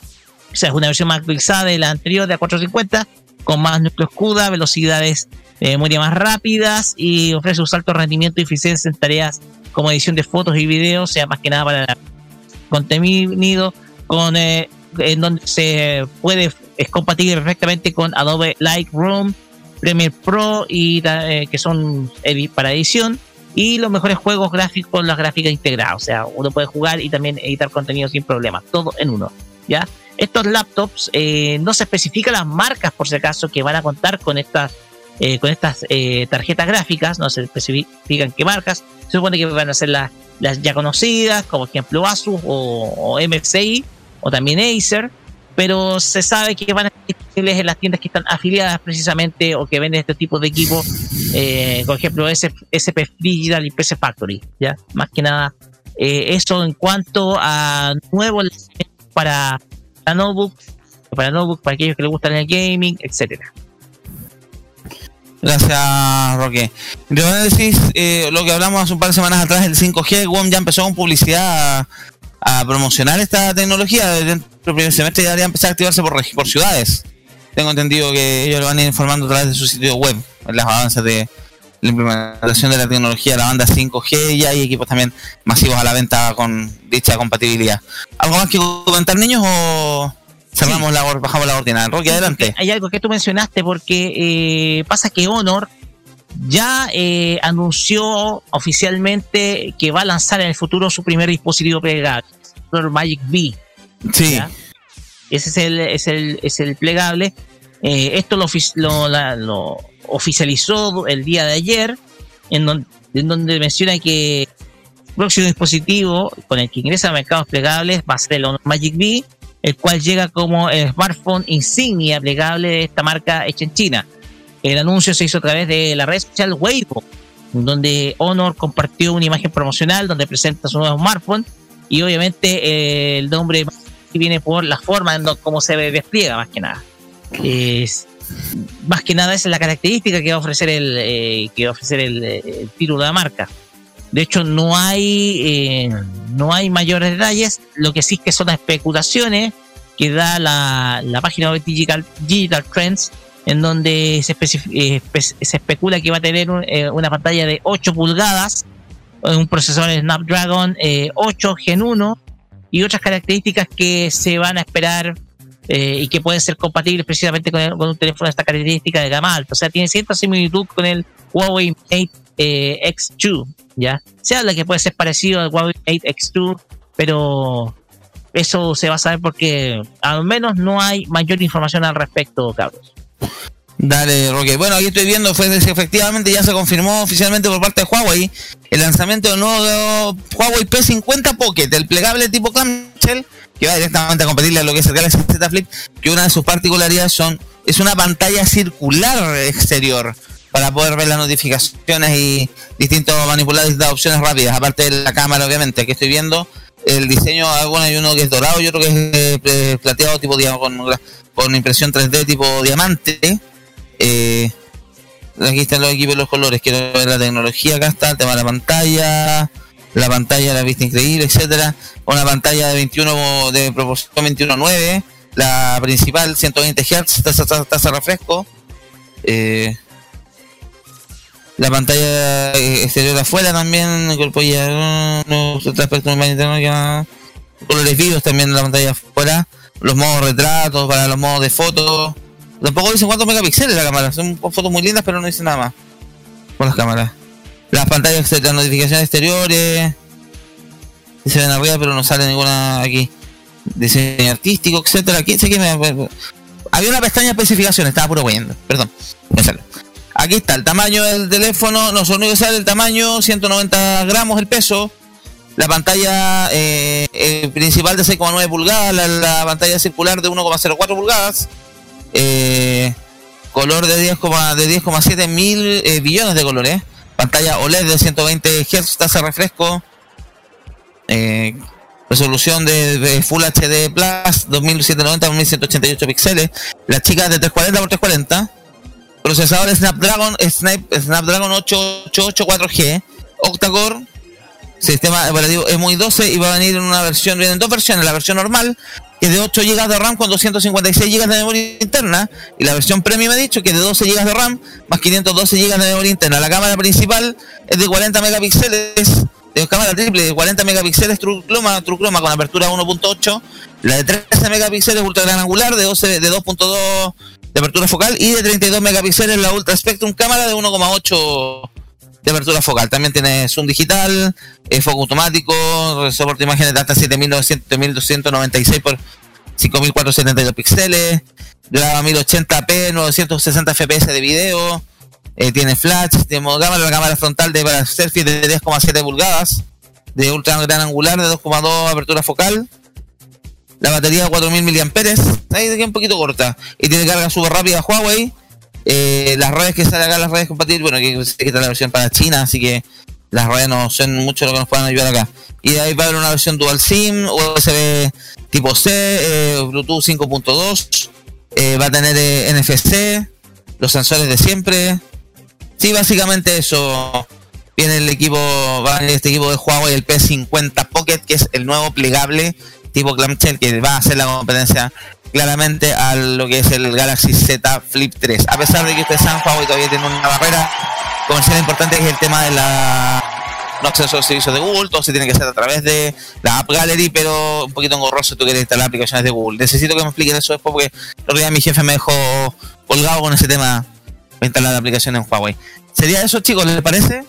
o sea, es una versión más actualizada de la anterior de la 450 con más núcleos CUDA, velocidades de memoria más rápidas y ofrece un alto rendimiento y eficiencia en tareas como edición de fotos y videos, sea más que nada para la contenido con eh, en donde se puede es compatible perfectamente con Adobe Lightroom, Premiere Pro y eh, que son para edición y los mejores juegos gráficos con las gráficas integradas, o sea, uno puede jugar y también editar contenido sin problemas, todo en uno, ¿ya? Estos laptops eh, no se especifican las marcas por si acaso que van a contar con estas eh, con estas eh, tarjetas gráficas, no se especifican qué marcas, se supone que van a ser las, las ya conocidas, como ejemplo Asus o, o MSI o también Acer, pero se sabe que van a estar disponibles en las tiendas que están afiliadas precisamente o que venden este tipo de equipos, por ejemplo S- SP Digital y PC Factory, ya más que nada eso en cuanto a nuevos lanzamientos para la notebook, para notebook, para aquellos que les gustan el gaming, etcétera. Gracias, Roque. De decís eh, lo que hablamos hace un par de semanas atrás, el 5G, WOM ya empezó con publicidad a, promocionar esta tecnología. Dentro del primer semestre ya debería empezar a activarse por, ciudades. Tengo entendido que ellos lo van a ir informando a través de su sitio web, las avances de la implementación de la tecnología de la banda 5G y hay equipos también masivos a la venta con dicha compatibilidad. ¿Algo más que comentar, niños, o cerramos la, or- bajamos la ordinaria? Roque, adelante. Hay algo que tú mencionaste porque eh, pasa que Honor ya eh, anunció oficialmente que va a lanzar en el futuro su primer dispositivo plegable, Honor Magic B. Sí. ¿ya? Ese es el, es el, es el plegable. Eh, esto lo, lo, la- lo oficializó el día de ayer, en donde, en donde menciona que el próximo dispositivo con el que ingresa a mercados plegables va a ser el Honor Magic B, el cual llega como el smartphone insignia plegable de esta marca hecha en China. El anuncio se hizo a través de la red social Weibo, donde Honor compartió una imagen promocional donde presenta su nuevo smartphone y obviamente eh, el nombre viene por la forma en cómo se despliega más que nada. Más que nada esa es la característica que va a ofrecer el eh, que va a ofrecer el, eh, título de la marca. De hecho, no hay eh, no hay mayores detalles. Lo que sí es que son especulaciones que da la, la página web Digital, Trends, en donde eh, se especula que va a tener un- una pantalla de 8 pulgadas, un procesador Snapdragon eh, 8 Gen 1 y otras características que se van a esperar eh, y que pueden ser compatibles precisamente con, el- con un teléfono de esta característica de gama alta. O sea, tiene cierta similitud con el Huawei Mate eh, X2, ¿ya? Se habla que puede ser parecido al Huawei Mate X2, pero eso se va a saber porque al menos no hay mayor información al respecto, cabros. Dale, Roque. Bueno, aquí estoy viendo, fue efectivamente ya se confirmó oficialmente por parte de Huawei el lanzamiento del nuevo Huawei P50 Pocket, el plegable tipo clamshell, que va directamente a competirle a lo que es el Galaxy Z Flip, que una de sus particularidades son es una pantalla circular exterior para poder ver las notificaciones y distintos manipular distintas opciones rápidas, aparte de la cámara, obviamente. Aquí estoy viendo el diseño, ah, bueno, hay uno que es dorado y otro que es eh, pre- plateado tipo con, con impresión 3D tipo diamante. Eh, aquí están los equipos los colores. Quiero ver la tecnología. Acá está el tema de la pantalla. La pantalla, la vista increíble, etcétera. Una pantalla de 21 de proporción 21.9. La principal 120 Hz, tasa, tasa, refresco. Eh, la pantalla eh, exterior afuera también, colores vivos también en la pantalla afuera, los modos retratos para los modos de fotos. Tampoco dicen cuántos megapíxeles la cámara, son fotos muy lindas pero no dicen nada más con las cámaras. Las pantallas, las notificaciones exteriores, se ven arriba pero no sale ninguna aquí. Diseño artístico, etcétera. Aquí sé que me- había una pestaña de especificaciones, estaba puro weyendo, perdón. me sale. Aquí está el tamaño del teléfono, no solo único que sale el tamaño, 190 gramos el peso. La pantalla eh, principal de 6,9 pulgadas, la, la pantalla circular de 1,04 pulgadas. Eh, color de 10,7 de 10,7 mil eh, billones de colores. Pantalla OLED de 120 Hz, tasa refresco. Eh, resolución de, de Full HD Plus 2790 1188 píxeles. Las chicas de 340 x 340. Procesador Snapdragon Snap- Snapdragon 888 4G. Octa-core. Sistema operativo EMUI 12 y va a venir en una versión, vienen dos versiones, la versión normal que es de 8 GB de RAM con 256 GB de memoria interna y la versión premium he dicho que es de 12 GB de RAM más 512 GB de memoria interna. La cámara principal es de 40 megapíxeles, de cámara triple de 40 megapíxeles True Chroma con apertura 1.8, la de 13 megapíxeles ultra gran angular de 12 de 2.2 de apertura focal y de 32 megapíxeles la Ultra Spectrum cámara de 1,8 de apertura focal. También tiene zoom digital, eh, foco automático, soporte de imágenes de hasta 7900 7296 por 5472 píxeles, graba 1080p, 960 fps de video, eh, tiene flash, tiene modo cámara, la cámara frontal de para selfie de 10,7 pulgadas, de ultra gran angular de 2,2 apertura focal. La batería de 4000 mAh, ahí un poquito corta. Y tiene carga súper rápida Huawei. Eh, las redes que salen acá, las redes compatibles, bueno, que que está la versión para China, así que las redes no son mucho lo que nos puedan ayudar acá. Y ahí va a haber una versión dual SIM, USB tipo C, eh, Bluetooth 5.2, eh, va a tener NFC, los sensores de siempre. Sí, básicamente eso. Viene el equipo, va este equipo de Huawei, el P50 Pocket, que es el nuevo plegable tipo clamshell que va a hacer la competencia claramente a lo que es el Galaxy Z Flip 3. A pesar de que ustedes saben, Huawei todavía tiene una barrera comercial importante que es el tema de la no acceso a servicios de Google, todo se tiene que hacer a través de la App Gallery, pero un poquito engorroso si tú quieres instalar aplicaciones de Google. Necesito que me expliquen eso después porque otro día mi jefe me dejó colgado con ese tema instalar la aplicación en Huawei. ¿Sería eso, chicos? ¿Les parece?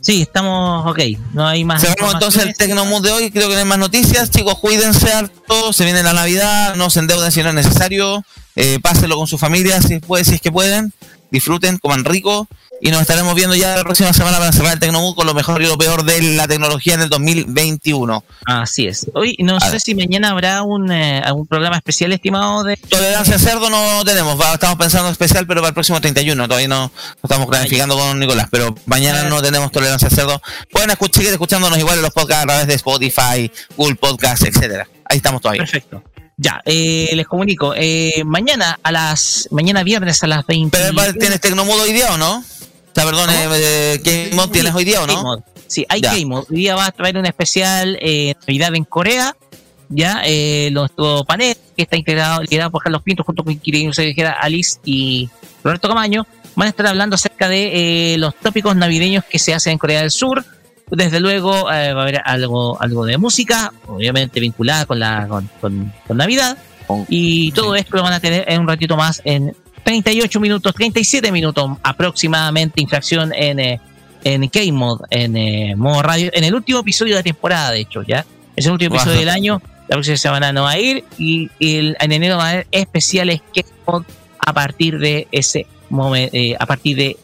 Sí, estamos ok. No hay más. Cerramos entonces el Tecnomood de hoy. Creo que no hay más noticias. Chicos, cuídense harto. Se viene la Navidad. No se endeuden si no es necesario. Eh, pásenlo con su familia si, puede, si es que pueden. Disfruten, coman rico. Y nos estaremos viendo ya la próxima semana para cerrar el Tecnomood con lo mejor y lo peor de la tecnología en el 2021. Así es. Hoy no sé si mañana habrá un, eh, algún programa especial estimado de. Tolerancia a cerdo no tenemos. Va- estamos pensando en especial, pero para el próximo 31. Todavía no, no estamos planificando con Nicolás. Pero mañana no tenemos tolerancia a cerdo. Pueden escuchar, seguir escuchándonos igual en los podcasts a través de Spotify, Google Podcasts, etcétera. Ahí estamos todavía. Perfecto. Ya, eh, les comunico. Eh, mañana a las. Mañana viernes a las 20. Pero, ¿Tienes Tecnomood hoy día o no? O sea, perdón, eh, ¿qué mod tienes hoy día o no? Game. Sí, hay Ya. Game Mode. Hoy día va a traer un especial eh, Navidad en Corea. ya eh, nuestro panel, que está integrado, liderado por Carlos Pinto, junto con Sevillera, Alice y Roberto Camaño, van a estar hablando acerca de eh, los tópicos navideños que se hacen en Corea del Sur. Desde luego eh, va a haber algo, algo de música, obviamente vinculada con la con, con- con Navidad. Y todo esto lo van a tener en un ratito más, en 38 minutos, 37 minutos aproximadamente, infracción en, eh, en K-Mod, en eh, modo radio, en el último episodio de la temporada, de hecho, ¿ya? Es el último episodio del año, la próxima semana no va a ir, y, y el- en enero va a haber especiales K-Mod a partir de ese momen- eh, a partir de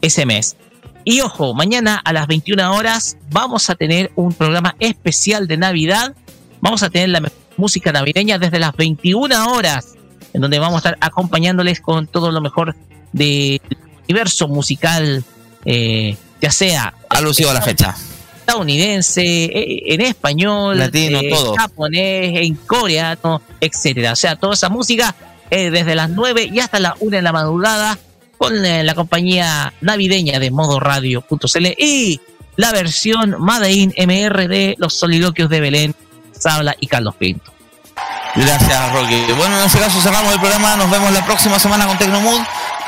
ese mes. Y ojo, mañana a las 21 horas vamos a tener un programa especial de Navidad. Vamos a tener la música navideña desde las 21 horas, en donde vamos a estar acompañándoles con todo lo mejor del universo musical, eh, ya sea Alusivo a la fecha. estadounidense, eh, en español, Latino, eh, todo. japonés, en coreano, etcétera. O sea, toda esa música eh, desde las 9 y hasta las 1 de la madrugada con eh, la compañía navideña de modoradio.cl y la versión Made in MR de los soliloquios de Belén, Sabla y Carlos Pinto. Gracias, Rocky. Bueno, en ese caso cerramos el programa. Nos vemos la próxima semana con Tecnomood.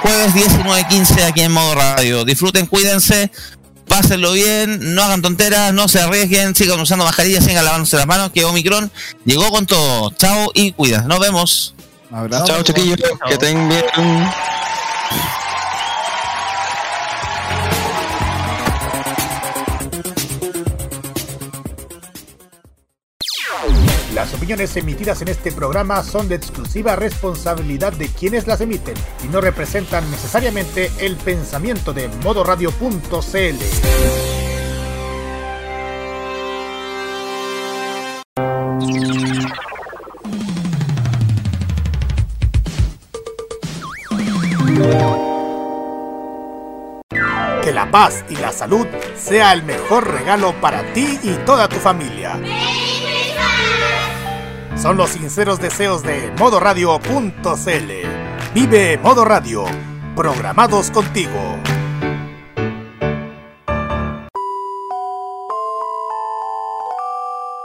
Jueves 19.15 aquí en Modo Radio. Disfruten, cuídense, pásenlo bien, no hagan tonteras, no se arriesguen, sigan usando mascarillas, sigan lavándose las manos, que Omicron llegó con todo. Chao y cuidas. Nos vemos. Chao, chiquillos. Que tengan bien. Las opiniones emitidas en este programa son de exclusiva responsabilidad de quienes las emiten y no representan necesariamente el pensamiento de modoradio.cl. Que la paz y la salud sea el mejor regalo para ti y toda tu familia. Son los sinceros deseos de modoradio.cl. Vive Modo Radio, programados contigo.